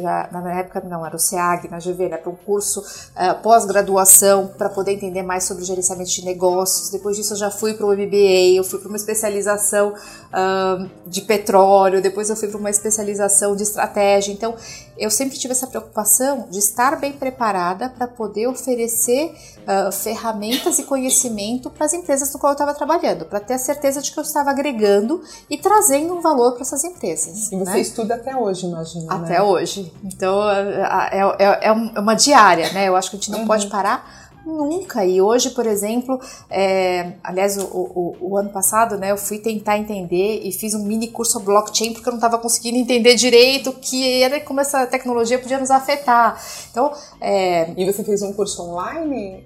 na, na, época não, era o SEAG, na GV, né, para um curso uh, pós-graduação para poder entender mais sobre gerenciamento de negócios. Depois disso eu já fui para o MBA, eu fui para uma especialização uh, de petróleo, depois eu fui para uma especialização de estratégia. Então, eu sempre tive essa preocupação de estar bem preparada para poder oferecer uh, ferramentas e conhecimento para as empresas no qual eu estava trabalhando, para ter a certeza de que eu estava agregando e trazendo um valor para essas empresas. E você né? estuda até hoje, imagina. Né? Até né? hoje. Então é, é, é, é, uma diária, né? Eu acho que a gente não uhum. pode parar Nunca. E hoje, por exemplo, é, aliás, o, o, o, ano passado, né, eu fui tentar entender e fiz um mini curso blockchain porque eu não estava conseguindo entender direito que era como essa tecnologia podia nos afetar. Então, é, e você fez um curso online?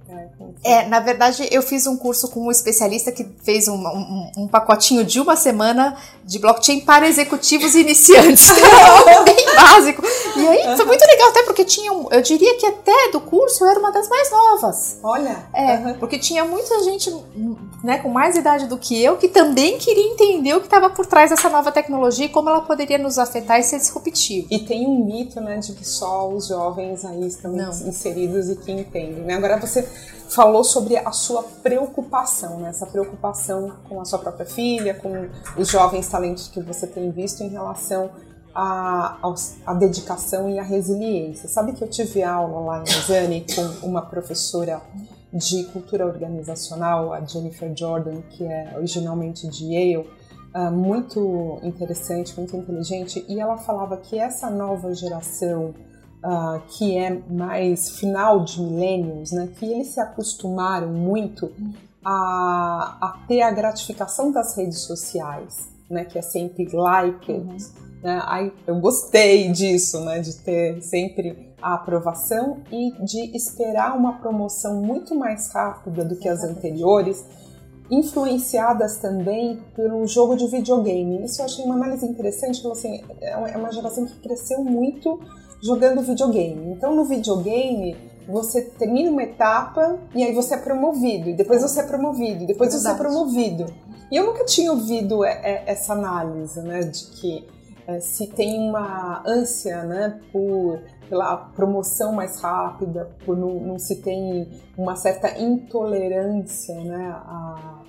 É, na verdade, eu fiz um curso com um especialista que fez um, um, um pacotinho de uma semana de blockchain para executivos iniciantes. Bem básico. E aí foi muito legal, até porque tinha, eu diria que até do curso eu era uma das mais novas. Olha! É, uhum. porque tinha muita gente né, com mais idade do que eu que também queria entender o que estava por trás dessa nova tecnologia e como ela poderia nos afetar e ser disruptivo. E tem um mito, né, de que só os jovens aí estão Não. inseridos e que entendem, né? Agora você falou sobre a sua preocupação, né? Essa preocupação com a sua própria filha, com os jovens talentos que você tem visto em relação a, a, dedicação e a resiliência. Sabe que eu tive aula lá em Lausanne com uma professora de cultura organizacional, a Jennifer Jordan, que é originalmente de Yale, uh, muito interessante, muito inteligente, e ela falava que essa nova geração uh, que é mais final de millennials, né, que eles se acostumaram muito a, a ter a gratificação das redes sociais, né, que é sempre like, uhum né? Ai, eu gostei disso, né? De ter sempre a aprovação e de esperar uma promoção muito mais rápida do que as anteriores, influenciadas também por um jogo de videogame. Isso eu achei uma análise interessante, assim, é uma geração que cresceu muito jogando videogame. Então, no videogame, você termina uma etapa e aí você é promovido, e depois você é promovido, e depois Verdade. você é promovido. E eu nunca tinha ouvido é, é, essa análise, né, de que é, se tem uma ânsia né, por pela promoção mais rápida, por não, não se tem uma certa intolerância né, a,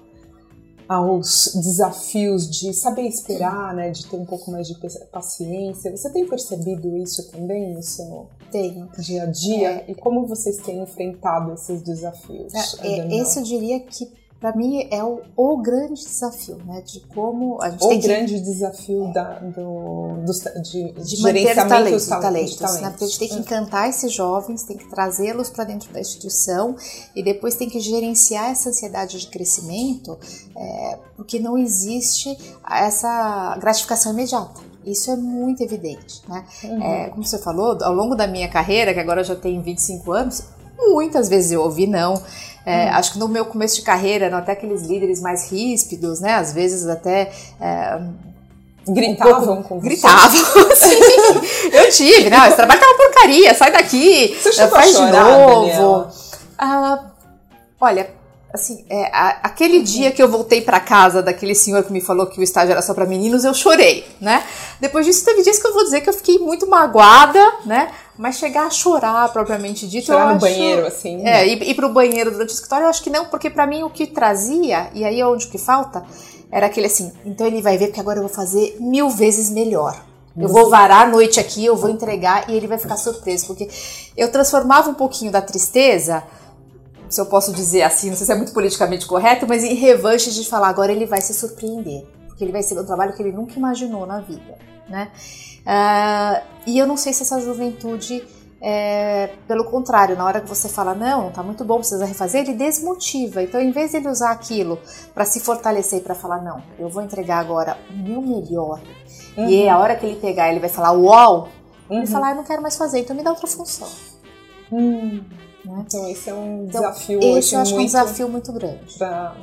aos desafios de saber esperar, né, de ter um pouco mais de paciência. Você tem percebido isso também no seu Tenho. dia a dia? É. E como vocês têm enfrentado esses desafios? É, esse eu diria que para mim é o, o, grande desafio, né? De como a gente o tem grande desafio da, do, do, de, de manter os talentos, talentos, talentos. Né? Porque a gente tem que encantar esses jovens, tem que trazê-los para dentro da instituição e depois tem que gerenciar essa ansiedade de crescimento, é, porque não existe essa gratificação imediata. Isso é muito evidente, né? Uhum. É, como você falou, ao longo da minha carreira, que agora eu já tenho 25 anos, muitas vezes eu ouvi não. É, hum. Acho que no meu começo de carreira eram até aqueles líderes mais ríspidos, né? Às vezes até é, Gritavam um com você? Gritavam, sim. Eu tive, né? Esse trabalho tá uma porcaria, sai daqui, você faz chorar, de novo. Ah, olha, assim, é, a, aquele uhum. dia que eu voltei para casa daquele senhor que me falou que o estágio era só para meninos, eu chorei, né? Depois disso, teve dias que eu vou dizer que eu fiquei muito magoada, né? Mas chegar a chorar propriamente dito, chorar eu no acho, banheiro, assim. É, ir, ir pro banheiro durante o escritório, eu acho que não, porque para mim o que trazia, e aí é onde que falta, era aquele assim, então ele vai ver que agora eu vou fazer mil vezes melhor. Eu vou varar a noite aqui, eu vou entregar e ele vai ficar surpreso, porque eu transformava um pouquinho da tristeza se eu posso dizer assim, não sei se é muito politicamente correto, mas em revanche de falar agora ele vai se surpreender, porque ele vai ser um trabalho que ele nunca imaginou na vida, né? Uh, e eu não sei se essa juventude, é, pelo contrário, na hora que você fala não, tá muito bom, precisa refazer, ele desmotiva. Então, em vez de ele usar aquilo para se fortalecer e para falar não, eu vou entregar agora o meu melhor, uhum. e a hora que ele pegar, ele vai falar uau, uhum. ele falar, ah, eu não quero mais fazer, então me dá outra função. Hum. Né? Então, esse é um então, desafio. Esse eu acho muito um desafio muito grande. Da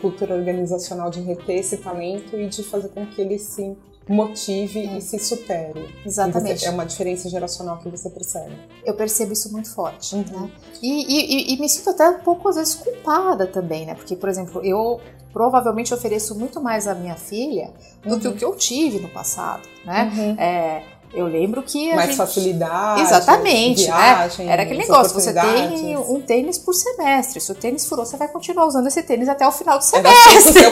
cultura organizacional de reter esse talento e de fazer com que ele se motive e se supere. Exatamente. Você, é uma diferença geracional que você percebe. Eu percebo isso muito forte. Uhum. Né? E, e, e, me sinto até um pouco, às vezes, culpada também, né? Porque, por exemplo, eu provavelmente ofereço muito mais à minha filha do uhum. que o que eu tive no passado, né? Uhum. É, eu lembro que. Mais gente... facilidade. Exatamente, né? viagem, né? Era aquele negócio: você tem um tênis por semestre. Se o tênis furou, você vai continuar usando esse tênis até o final do semestre.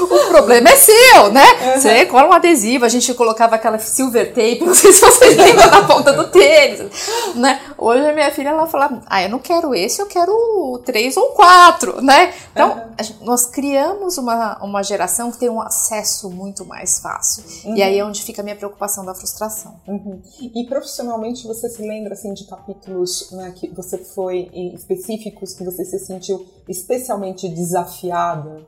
o problema é seu, né? Uhum. Você cola um adesivo, a gente colocava aquela silver tape, não sei se vocês lembram da ponta do tênis. Né? Hoje a minha filha ela fala: ah, eu não quero esse, eu quero três ou quatro, né? Então, uhum. nós criamos uma, uma geração que tem um acesso muito mais fácil. Uhum. E aí é onde fica minha preocupação da frustração. Uhum. E profissionalmente você se lembra assim de capítulos né, que você foi específicos que você se sentiu especialmente desafiada?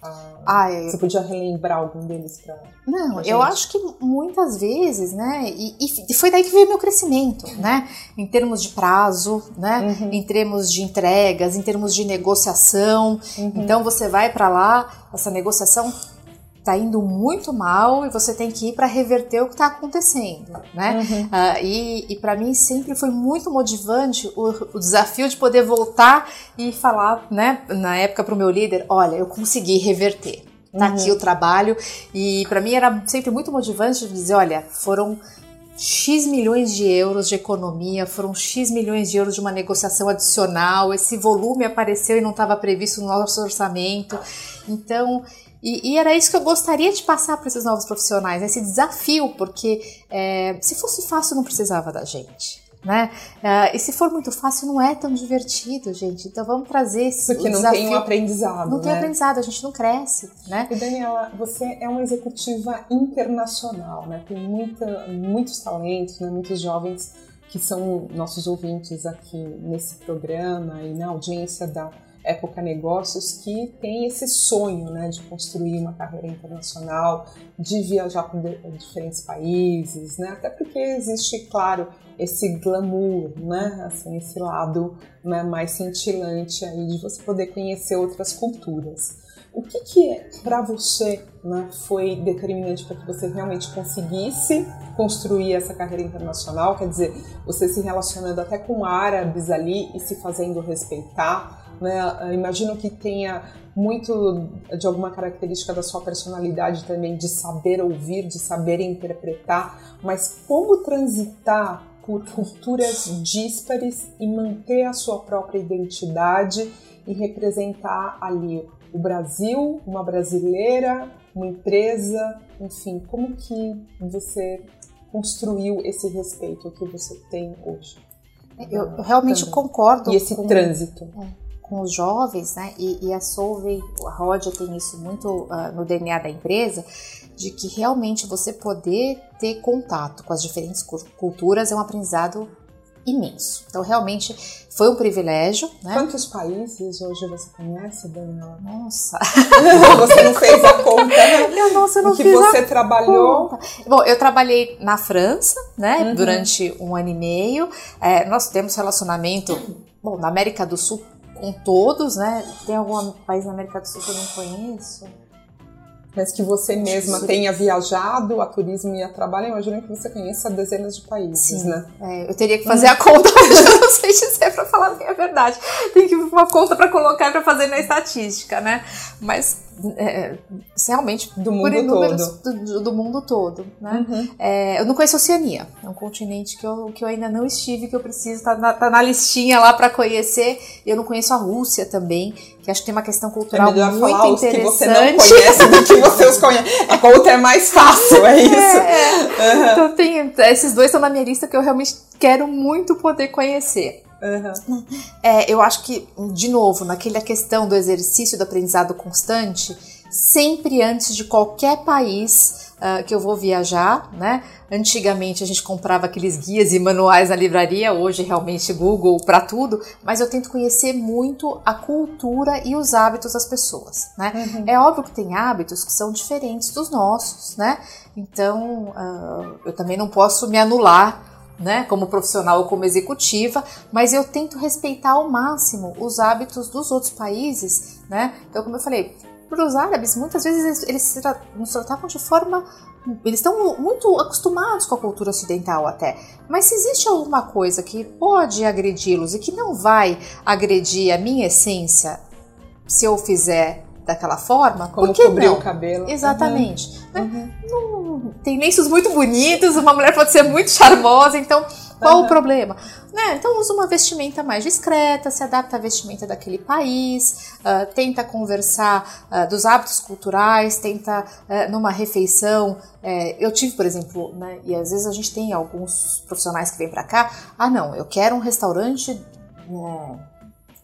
Ah, ah, é. Você podia relembrar algum deles para Não, eu acho que muitas vezes, né? E, e, foi daí que veio meu crescimento, né? Em termos de prazo, né? Uhum. Em termos de entregas, em termos de negociação. Uhum. Então você vai para lá, essa negociação está indo muito mal e você tem que ir para reverter o que está acontecendo, né? Uhum. Uh, e, e para mim sempre foi muito motivante o, o, desafio de poder voltar e falar, né? Na época para o meu líder, olha, eu consegui reverter. Tá uhum. aqui o trabalho e para mim era sempre muito motivante dizer, olha, foram X milhões de euros de economia, foram X milhões de euros de uma negociação adicional, esse volume apareceu e não estava previsto no nosso orçamento. Então, e, e, era isso que eu gostaria de passar para esses novos profissionais, esse desafio, porque é, se fosse fácil não precisava da gente. Né? Uh, e se for muito fácil, não é tão divertido, gente. Então vamos trazer esse Porque não desafio. tem um aprendizado. Não né? tem aprendizado, a gente não cresce. Né? E Daniela, você é uma executiva internacional, né? Tem muita, muitos talentos, né? muitos jovens que são nossos ouvintes aqui nesse programa e na audiência da Época Negócios que tem esse sonho né, de construir uma carreira internacional, de viajar para diferentes países, né, até porque existe, claro, esse glamour, né, assim, esse lado né, mais cintilante aí de você poder conhecer outras culturas. O que, que para você né, foi determinante para que você realmente conseguisse construir essa carreira internacional? Quer dizer, você se relacionando até com árabes ali e se fazendo respeitar, né? Imagino que tenha muito de alguma característica da sua personalidade também, de saber ouvir, de saber interpretar, mas como transitar por culturas díspares e manter a sua própria identidade e representar ali o Brasil, uma brasileira, uma empresa, enfim, como que você construiu esse respeito que você tem hoje? Eu, eu realmente também. concordo. E esse com... trânsito. É com os jovens, né? E, e a Solvay, a Rodia tem isso muito uh, no DNA da empresa, de que realmente você poder ter contato com as diferentes culturas é um aprendizado imenso. Então, realmente foi um privilégio. Né? Quantos países hoje você conhece, Daniela? Nossa! você não fez a conta, né? Eu, nossa, eu não que fiz você trabalhou. Conta. Bom, eu trabalhei na França, né, Uhum. durante um ano e meio. É, nós temos relacionamento, bom, na América do Sul com todos, né? Tem algum país na América do Sul que eu não conheço? Mas que você mesma Sim. tenha viajado a turismo e a trabalho, imagino que você conheça dezenas de países, Sim. né? É, eu teria que fazer a conta, mas eu não sei dizer pra falar a verdade. Tem que uma conta pra colocar pra fazer na estatística, né? Mas é, realmente Do por mundo inúmeros todo. do, do mundo todo, né? Uhum. É, eu não conheço a Oceania, é um continente que eu, que eu ainda não estive, que eu preciso, tá na, tá na listinha lá para conhecer. Eu não conheço a Rússia também, que acho que tem uma questão É cultural melhor muito falar os que interessante. você não conhece do que você os conhece. A conta é mais fácil, é isso? É, Uhum. Então tem, esses dois estão na minha lista que eu realmente quero muito poder conhecer. Uhum. É, eu acho que, de novo, naquela questão do exercício do aprendizado constante, sempre antes de qualquer país ah, que eu vou viajar, né? Antigamente a gente comprava aqueles guias e manuais na livraria, hoje realmente Google para tudo, mas eu tento conhecer muito a cultura e os hábitos das pessoas, né? Uhum. É óbvio que tem hábitos que são diferentes dos nossos, né? Então ah, eu também não posso me anular né, como profissional ou como executiva, mas eu tento respeitar ao máximo os hábitos dos outros países, né? Então, como eu falei, para os árabes, muitas vezes eles, nos tratavam de forma. Eles estão muito acostumados com a cultura ocidental até. Mas se existe alguma coisa que pode agredi-los e que não vai agredir a minha essência se eu fizer daquela forma, Como cobrir o cabelo. Exatamente. Né? Uhum. Não- tem lenços muito bonitos, uma mulher pode ser muito charmosa, então qual Uhum. o problema? Né? Então usa uma vestimenta mais discreta, se adapta à vestimenta daquele país, ah, tenta conversar ah, dos hábitos culturais, tenta ah, numa refeição. eh, eu tive, por exemplo, né, e às vezes a gente tem alguns profissionais que vêm pra cá, ah não, eu quero um restaurante hum,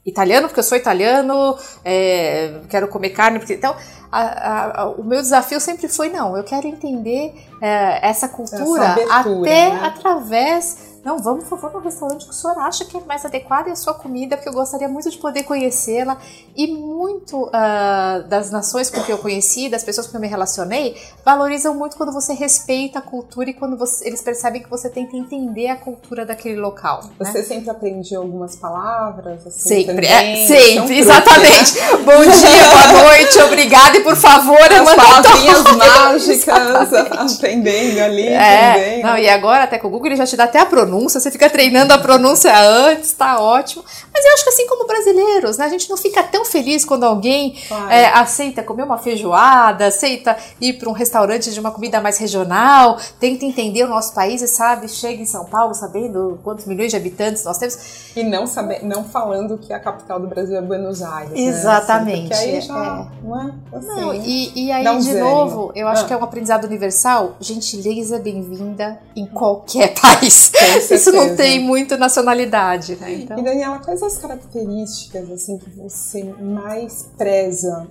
italiano porque eu sou italiano, é, quero comer carne porque então a- a- a- o meu desafio sempre foi não, eu quero entender é, essa cultura Essa abertura, até né? através não, vamos por favor no restaurante que o senhor acha que é mais adequado e a sua comida, porque eu gostaria muito de poder conhecê-la. E muito ah, das nações com que eu conheci, das pessoas com que eu me relacionei, valorizam muito quando você respeita a cultura e quando você- eles percebem que você tenta entender a cultura daquele local. né? Você sempre aprende algumas palavras? Assim, Sempre, também? é, sempre, exatamente. né? Bom dia, boa noite, obrigada e por favor, As palavrinhas mágicas, aprendendo ali, É, entendendo. não, e agora até com o Google ele já te dá até a pronúncia, você fica treinando a pronúncia antes, tá ótimo. Mas eu acho que assim como brasileiros, né, a gente não fica tão feliz quando alguém é, aceita comer uma feijoada, aceita ir para um restaurante de uma comida mais regional, tenta entender o nosso país e sabe, chega em São Paulo sabendo quantos milhões de habitantes nós temos. E não, saber, não falando que a capital do Brasil é Buenos Aires. né? Exatamente, Assim, é. não é? Assim, Não, e, e aí, um de desânimo. novo, eu acho Ah. que é um aprendizado universal. Gentileza bem-vinda em qualquer país. Isso não tem muito nacionalidade, né? Então, E Daniela, quais as características assim que você mais preza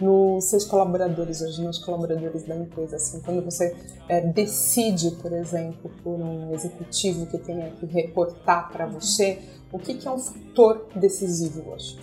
nos seus colaboradores hoje, nos colaboradores da empresa, assim, quando você é, decide, por exemplo, por um executivo que tenha que reportar para você, o que, que é um fator decisivo hoje?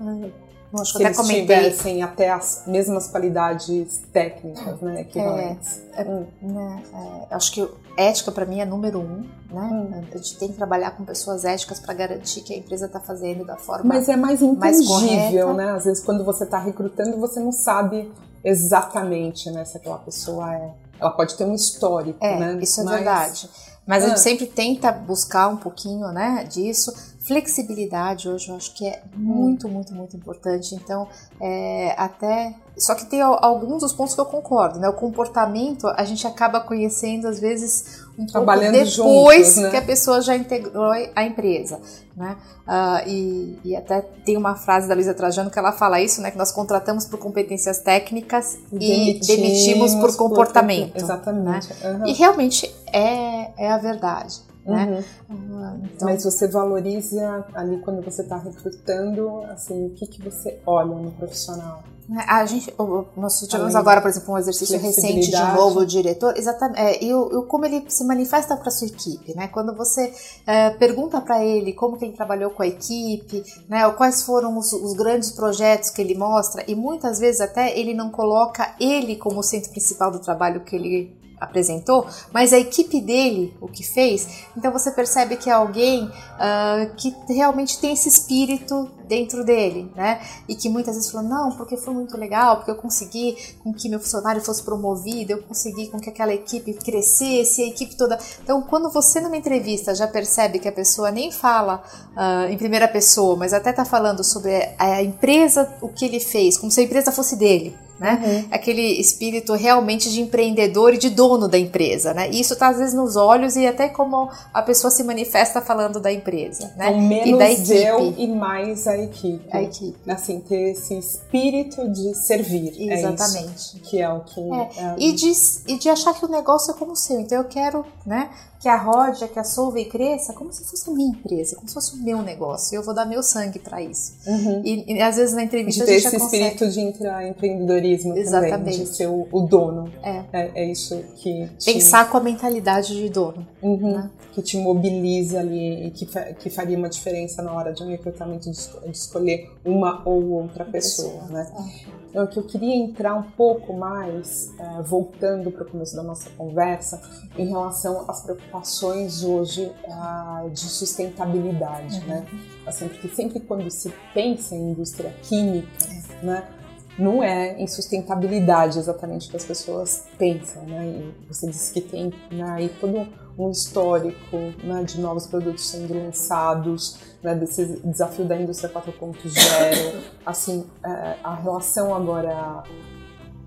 ai, eu acho que Se eles comentei. tivessem até as mesmas qualidades técnicas, né, equivalentes. Hum. né, é, acho que ética para mim é número um, né? Hum. A gente tem que trabalhar com pessoas éticas para garantir que a empresa está fazendo da forma. Mas é mais correta. né? Às vezes quando você está recrutando, você não sabe exatamente, né, se aquela pessoa é. Ela pode ter um histórico, É, né? isso é Mas- verdade. Mas a Ah. gente sempre tenta buscar um pouquinho, né, disso. Flexibilidade hoje eu acho que é muito, muito, muito importante. Então, é, até. Só que tem al- alguns dos pontos que eu concordo, né? O comportamento a gente acaba conhecendo, às vezes, um Trabalhando pouco depois juntos, né? que a pessoa já integrou a empresa, né? Ah, e, e até tem uma frase da Luísa Trajano que ela fala isso, né? Que nós contratamos por competências técnicas e demitimos por comportamento. Exatamente. Aham. E realmente é, é a verdade, né? Uhum. Então, Mas você valoriza ali quando você está recrutando, assim, o que, que você olha no profissional? A gente, nós tivemos agora, por exemplo, um exercício recente de novo diretor, exatamente, é, e, o, como ele se manifesta para sua equipe, né? Quando você é, pergunta para ele como que ele trabalhou com a equipe, né? Quais foram os, os, grandes projetos que ele mostra, e muitas vezes até ele não coloca ele como centro principal do trabalho que ele apresentou, mas a equipe dele o que fez. Então você percebe que é alguém uh, que realmente tem esse espírito dentro dele, né? E que muitas vezes falou, não, porque foi muito legal, porque eu consegui com que meu funcionário fosse promovido, eu consegui com que aquela equipe crescesse, a equipe toda. Então, quando você numa entrevista já percebe que a pessoa nem fala uh, em primeira pessoa, mas até tá falando sobre a empresa, o que ele fez, como se a empresa fosse dele né? Uhum. Aquele espírito realmente de empreendedor e de dono da empresa, né? E isso tá às vezes nos olhos e até como a pessoa se manifesta falando da empresa, né? Então, menos e da equipe. eu e mais a equipe. A equipe. Assim, ter esse espírito de servir. Exatamente. É que é o que... É. É... E, de, e de achar que o negócio é como o seu. Então eu quero, né? que a Rodia, que a Solvay cresça como se fosse a minha empresa, como se fosse o meu negócio. Eu vou dar meu sangue para isso. Uhum. E, e, às vezes na entrevista de ter a gente esse consegue... espírito de intraempreendedorismo Exatamente. também, de ser o, o dono. É. é. É, isso que te... pensar com a mentalidade de dono, uhum. né? que te mobiliza ali e que, que faria uma diferença na hora de um recrutamento de, de escolher uma ou outra pessoa, pessoa. né? É. Então, que eu queria entrar um pouco mais, uh, voltando para o começo da nossa conversa, em relação às preocupações hoje uh, de sustentabilidade, uhum. né? Assim, porque sempre quando se pensa em indústria química, é. né? Não é em sustentabilidade exatamente que as pessoas pensam, né? E você disse que tem né, aí todo um histórico né, de novos produtos sendo lançados, né, desse desafio da indústria 4.0, assim, é, a relação agora,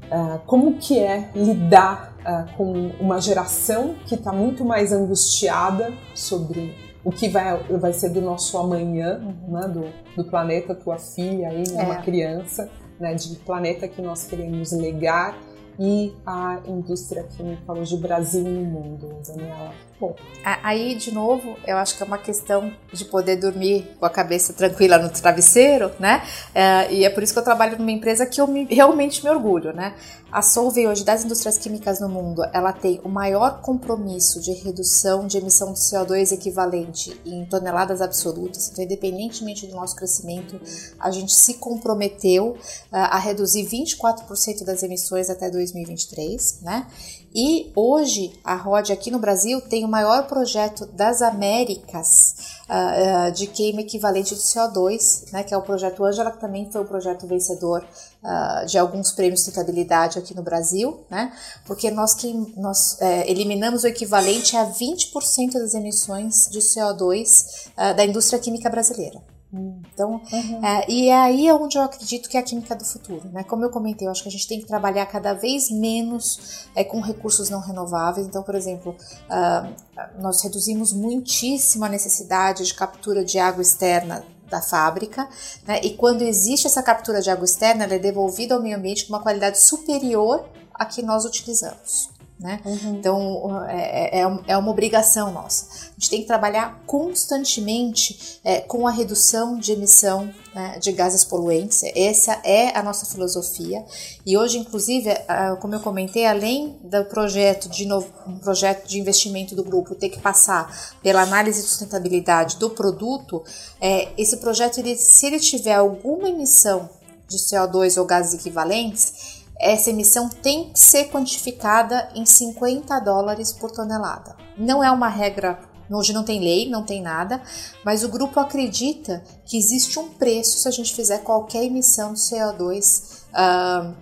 é, como que é lidar é, com uma geração que está muito mais angustiada sobre o que vai, vai ser do nosso amanhã, uhum. né, do, do planeta, tua filha aí, né, é. uma criança, né, de planeta que nós queremos legar e a indústria química hoje, Brasil e o mundo, Daniela? Bom, aí de novo, eu acho que é uma questão de poder dormir com a cabeça tranquila no travesseiro, né? É, e é por isso que eu trabalho numa empresa que eu me, realmente me orgulho, né? A Solvay hoje das indústrias químicas no mundo, ela tem o maior compromisso de redução de emissão de CO2 equivalente em toneladas absolutas. Então, independentemente do nosso crescimento, a gente se comprometeu uh, a reduzir 24% das emissões até 2023, né? E hoje a ROD aqui no Brasil tem o maior projeto das Américas uh, uh, de queima equivalente de CO2, né, que é o projeto Ângela, que também foi o projeto vencedor uh, de alguns prêmios de sustentabilidade aqui no Brasil, né, porque nós, queim, nós é, eliminamos o equivalente a 20% das emissões de CO2 da indústria química brasileira. Então, uhum. é, e é aí é onde eu acredito que é a química do futuro, né? Como eu comentei, eu acho que a gente tem que trabalhar cada vez menos é, com recursos não renováveis. Então, por exemplo, uh, nós reduzimos muitíssimo a necessidade de captura de água externa da fábrica, né? E quando existe essa captura de água externa, ela é devolvida ao meio ambiente com uma qualidade superior à que nós utilizamos. Né? Uhum. Então é, é, é, uma obrigação nossa. A gente tem que trabalhar constantemente é, com a redução de emissão né, de gases poluentes. Essa é a nossa filosofia. E hoje, inclusive, como eu comentei, além do projeto de novo, um projeto de investimento do grupo ter que passar pela análise de sustentabilidade do produto, é, esse projeto, ele, se ele tiver alguma emissão de CO2 ou gases equivalentes, essa emissão tem que ser quantificada em 50 dólares por tonelada. Não é uma regra, hoje não tem lei, não tem nada, mas o grupo acredita que existe um preço se a gente fizer qualquer emissão de CO2 uh,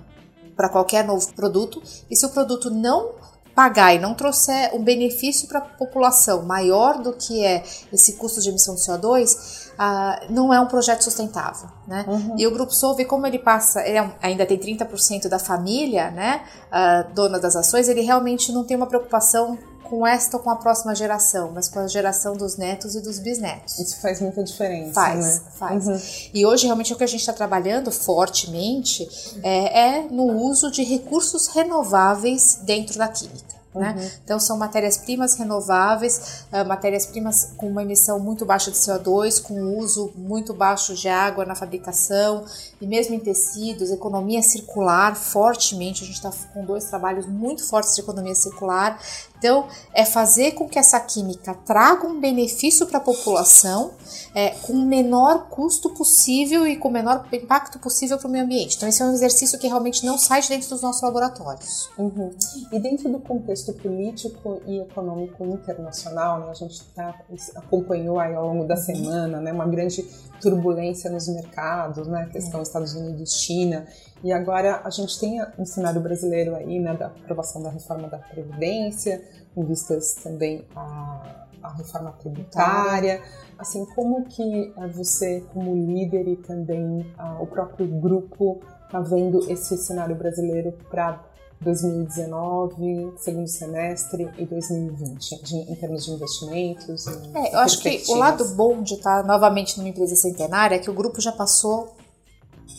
para qualquer novo produto, e se o produto não pagar e não trouxer um benefício para a população maior do que é esse custo de emissão de CO2, uh, não é um projeto sustentável, né? Uhum. E o Grupo Solve, como ele passa, ele é, ainda tem 30% da família, né, uh, dona das ações, ele realmente não tem uma preocupação com esta ou com a próxima geração, mas com a geração dos netos e dos bisnetos. Isso faz muita diferença. Faz, né? faz. Uhum. E hoje realmente o que a gente está trabalhando fortemente é, é, no uso de recursos renováveis dentro da química. Né? Uhum. Então, são matérias-primas renováveis, uh, matérias-primas com uma emissão muito baixa de CO2, com uso muito baixo de água na fabricação, e mesmo em tecidos, economia circular fortemente. A gente está com dois trabalhos muito fortes de economia circular. Então, é fazer com que essa química traga um benefício para a população é, com o menor custo possível e com o menor impacto possível para o meio ambiente. Então, esse é um exercício que realmente não sai de dentro dos nossos laboratórios. Uhum. E dentro do contexto político e econômico internacional, né, a gente tá, acompanhou aí ao longo da uhum. semana né, uma grande turbulência nos mercados, né, a questão uhum. Estados Unidos-China. E agora a gente tem um cenário brasileiro aí, né, da aprovação da reforma da Previdência, com vistas também a, a reforma tributária. Assim, como que eh, você, como líder e também uh, o próprio grupo, está vendo esse cenário brasileiro para 2019, segundo semestre e 2020, de, em termos de investimentos? É, eu acho que o lado bom de estar novamente numa empresa centenária é que o grupo já passou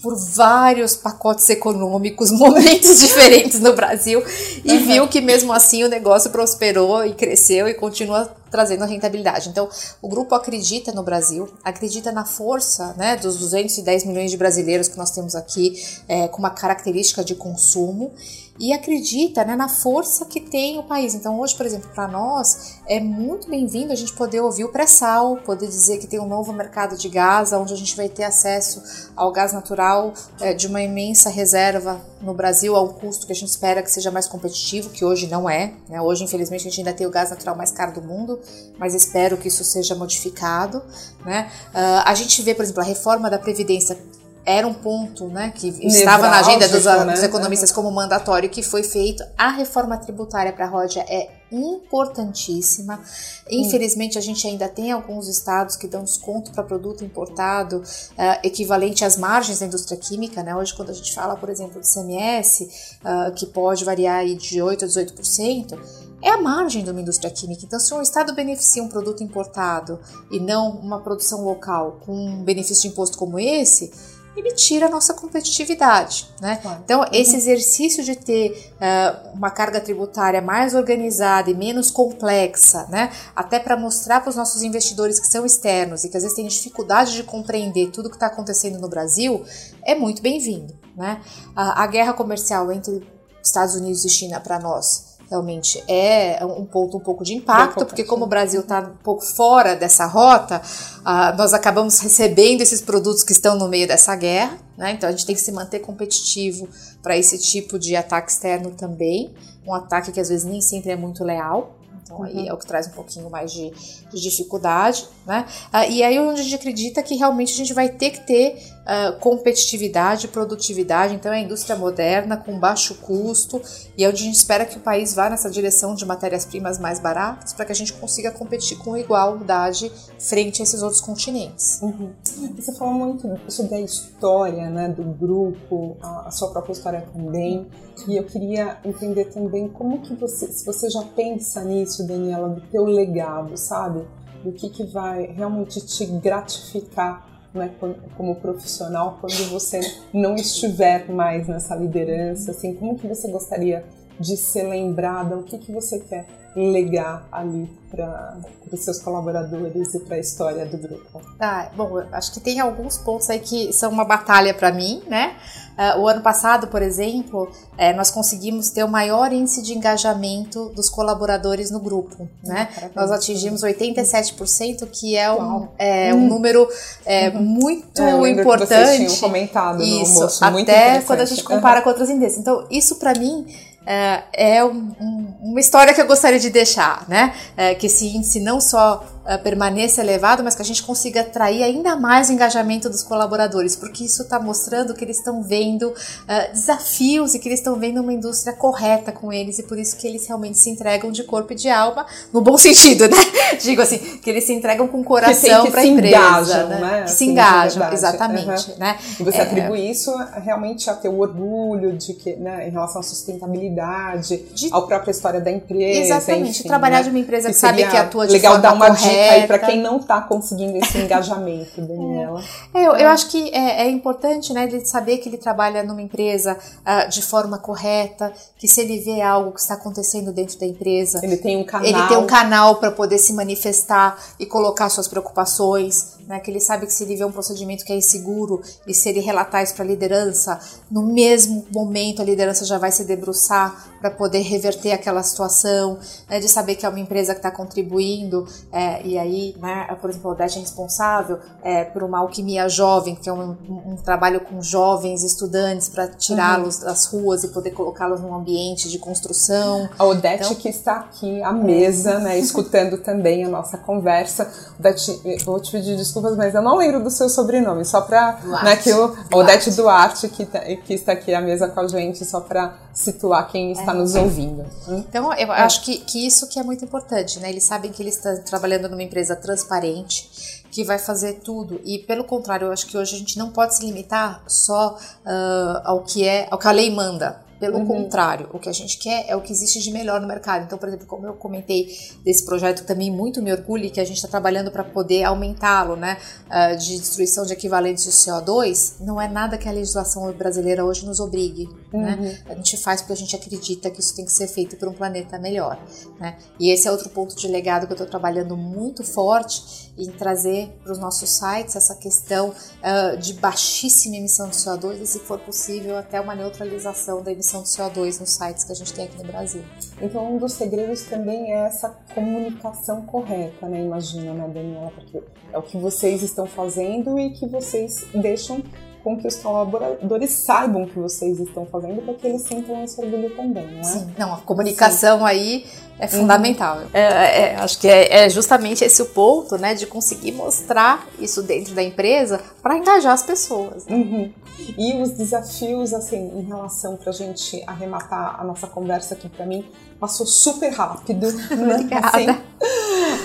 por vários pacotes econômicos, momentos diferentes no Brasil e uhum. viu que mesmo assim o negócio prosperou e cresceu e continua trazendo rentabilidade. Então, o grupo acredita no Brasil, acredita na força né, dos 210 milhões de brasileiros que nós temos aqui é, com uma característica de consumo e acredita né, na força que tem o país. Então, hoje, por exemplo, para nós é muito bem-vindo a gente poder ouvir o pré-sal, poder dizer que tem um novo mercado de gás, onde a gente vai ter acesso ao gás natural é, de uma imensa reserva no Brasil a um custo que a gente espera que seja mais competitivo, que hoje não é. Né? Hoje, infelizmente, a gente ainda tem o gás natural mais caro do mundo, mas espero que isso seja modificado. Né? Uh, a gente vê, por exemplo, a reforma da Previdência era um ponto né, que estava na agenda dos, né? dos economistas como mandatório que foi feito. A reforma tributária para a Rodia é importantíssima. Infelizmente, a gente ainda tem alguns estados que dão desconto para produto importado uh, equivalente às margens da indústria química. Né? Hoje, quando a gente fala, por exemplo, de CMS, uh, ah, que pode variar de 8% a 18%, é a margem de uma indústria química. Então, se um Estado beneficia um produto importado e não uma produção local com um benefício de imposto como esse, ele tira a nossa competitividade, né? Claro. Então, uhum. esse exercício de ter uh, uma carga tributária mais organizada e menos complexa, né? Até para mostrar para os nossos investidores que são externos e que às vezes têm dificuldade de compreender tudo o que está acontecendo no Brasil, é muito bem-vindo, né? A, a guerra comercial entre Estados Unidos e China para nós realmente é um ponto um pouco de impacto, porque como o Brasil está um pouco fora dessa rota, uh, nós acabamos recebendo esses produtos que estão no meio dessa guerra, né? Então a gente tem que se manter competitivo para esse tipo de ataque externo também, um ataque que às vezes nem sempre é muito leal. Então uhum. aí é o que traz um pouquinho mais de, de dificuldade, né? Uh, e aí onde a gente acredita que realmente a gente vai ter que ter uh, competitividade, produtividade. Então, é a indústria moderna, com baixo custo, e é onde a gente espera que o país vá nessa direção de matérias-primas mais baratas, para que a gente consiga competir com igualdade frente a esses outros continentes. Uhum. Você falou muito sobre a história né, do grupo, a sua própria história também, e eu queria entender também como que você, se você já pensa nisso, Daniela, do teu legado, sabe? Do que, que vai realmente te gratificar né, como profissional quando você não estiver mais nessa liderança? Assim, como que você gostaria de ser lembrada? O que, que você quer legar ali para os seus colaboradores e para a história do grupo? Ah, bom, acho que tem alguns pontos aí que são uma batalha para mim, né? Uh, o ano passado, por exemplo, é, nós conseguimos ter o maior índice de engajamento dos colaboradores no grupo, né? Ah, nós atingimos 87%, que é um, é, um hum. número é, muito é, importante. Que comentado isso, no almoço, até quando a gente compara uhum. com outras indícias. Então, isso para mim é, é um, um, uma história que eu gostaria de deixar, né? É, que esse índice não só uh, permaneça elevado, mas que a gente consiga atrair ainda mais o engajamento dos colaboradores, porque isso está mostrando que eles estão vendo uh, desafios e que eles estão vendo uma indústria correta com eles e por isso que eles realmente se entregam de corpo e de alma, no bom sentido, né? Digo assim, que eles se entregam com coração para a empresa, engajam, né? né? Que assim, se engajam, exatamente, uhum. né? E você é... atribui isso realmente a ter o orgulho de que, né, em relação à sustentabilidade, de... à própria história da empresa, exatamente, enfim, trabalhar né? de uma empresa que, que sabe que atua de legal forma dar uma correta, dica aí para quem não está conseguindo esse engajamento, Daniela? É, eu, eu, acho que é, é, importante, né, ele saber que ele trabalha numa empresa uh, de forma correta, que se ele vê algo que está acontecendo dentro da empresa, ele tem um canal, ele tem um canal para poder se manifestar e colocar suas preocupações, né, que ele sabe que se ele vê um procedimento que é inseguro e se ele relatar isso para a liderança, no mesmo momento a liderança já vai se debruçar para poder reverter aquela situação, né, de saber que é uma empresa que está contribuindo, é, e aí, né, por exemplo, a Odete é responsável é, por uma alquimia jovem, que é um, um, trabalho com jovens estudantes para tirá-los uhum. das ruas e poder colocá-los num ambiente de construção. A Odete então, que está aqui à mesa, né, escutando também a nossa conversa. Odete, vou te pedir desculpas, mas eu não lembro do seu sobrenome, só para né, que o Odete Duarte que, tá, que está aqui à mesa com a gente, só para situar quem está é. nos ouvindo. Então, eu é. acho que, que isso que é muito importante, né? Eles sabem que eles estão trabalhando numa empresa transparente, que vai fazer tudo. E pelo contrário, eu acho que hoje a gente não pode se limitar só uh, ao que é, ao que a lei manda. Pelo uhum. contrário, o que a gente quer é o que existe de melhor no mercado. Então, por exemplo, como eu comentei desse projeto, também muito me orgulho que a gente está trabalhando para poder aumentá-lo, né? Uh, de destruição de equivalentes de CO2, não é nada que a legislação brasileira hoje nos obrigue. Né? Uhum. Né? A gente faz porque a gente acredita que isso tem que ser feito por um planeta melhor. Né? E esse é outro ponto de legado que eu estou trabalhando muito forte em trazer para os nossos sites essa questão uh, de baixíssima emissão de CO2 e, se for possível, até uma neutralização da emissão emissão de CO2 nos sites que a gente tem aqui no Brasil. Então, um dos segredos também é essa comunicação correta, né? Imagina, né, Daniela? Porque é o que vocês estão fazendo e que vocês deixam com que os colaboradores saibam o que vocês estão fazendo para que eles sintam esse orgulho também, não é? Sim, não, a comunicação Sim. aí é fundamental. Uhum. É, é, acho que é, é, justamente esse o ponto, né, de conseguir mostrar isso dentro da empresa para engajar as pessoas. Né? Uhum. E os desafios, assim, em relação para a gente arrematar a nossa conversa aqui para mim, passou super rápido. Né? Obrigada. Assim,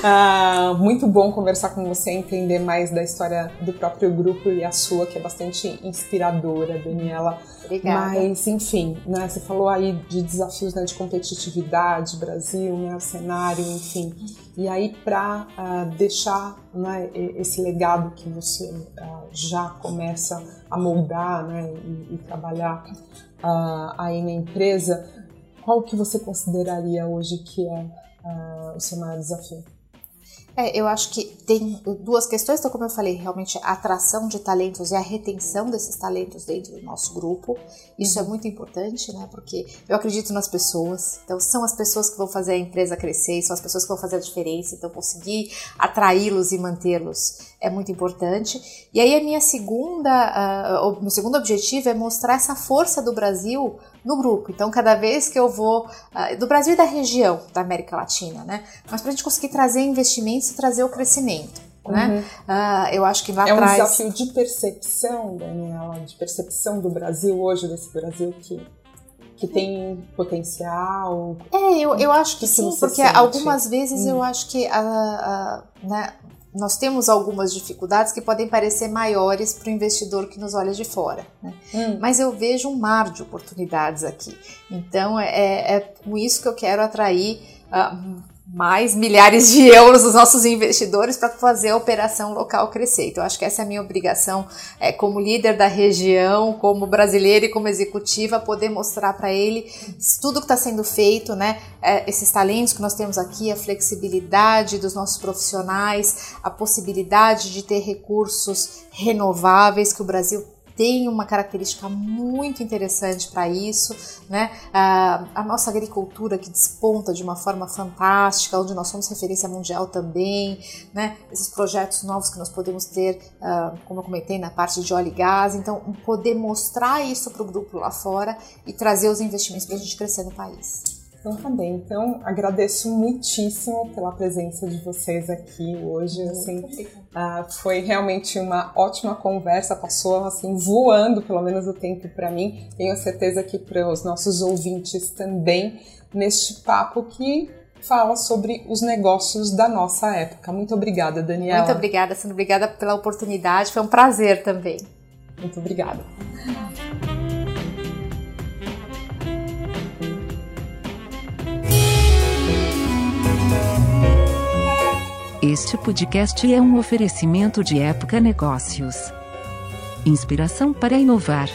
uh, muito bom conversar com você, entender mais da história do próprio grupo e a sua, que é bastante inspiradora, Daniela. Obrigada. Mas, enfim, né, você falou aí de desafios né, de competitividade, Brasil, né, cenário, enfim. E aí, para uh, ah, deixar né, esse legado que você uh, já começa a moldar né, e, e trabalhar uh, aí na empresa, qual que você consideraria hoje que é o seu maior desafio? É, eu acho que tem duas questões, então, como eu falei, realmente a atração de talentos e a retenção desses talentos dentro do nosso grupo. Isso é uhum. muito importante, né? Porque eu acredito nas pessoas, então são as pessoas que vão fazer a empresa crescer, são as pessoas que vão fazer a diferença, então conseguir atraí-los e mantê-los é muito importante. E aí a minha segunda, uh, o meu segundo objetivo é mostrar essa força do Brasil no grupo. Então, cada vez que eu vou uh, do Brasil e da região da América Latina, né? Mas para a gente conseguir trazer investimentos e trazer o crescimento. Né? Uhum. Uh, eu acho que lá é atrás... um desafio de percepção, Daniela, de percepção do Brasil hoje, desse Brasil que que tem potencial? É, eu, eu acho que, que sim, porque sente? algumas vezes hum. eu acho que a, a, né, nós temos algumas dificuldades que podem parecer maiores para o investidor que nos olha de fora. Né? Hum. Mas eu vejo um mar de oportunidades aqui. Então é, é, com isso que eu quero atrair. Uh, mais milhares de euros dos nossos investidores para fazer a operação local crescer. Então, acho que essa é a minha obrigação é, como líder da região, como brasileira e como executiva, poder mostrar para ele tudo que está sendo feito, né? É, esses talentos que nós temos aqui, a flexibilidade dos nossos profissionais, a possibilidade de ter recursos renováveis que o Brasil tem uma característica muito interessante para isso, né? A, nossa agricultura que desponta de uma forma fantástica, onde nós somos referência mundial também, né? Esses projetos novos que nós podemos ter, uh, como eu comentei, na parte de óleo e gás, então poder mostrar isso para o grupo lá fora e trazer os investimentos para a gente crescer no país. Então tá bem. Então agradeço muitíssimo pela presença de vocês aqui hoje. Assim, uh, foi realmente uma ótima conversa. Passou assim voando, pelo menos o tempo para mim. Tenho certeza que para os nossos ouvintes também neste papo que fala sobre os negócios da nossa época. Muito obrigada, Daniela. Muito obrigada, Sandra. Obrigada pela oportunidade. Foi um prazer também. Muito obrigada. Este podcast é um oferecimento de Época Negócios. Inspiração para inovar.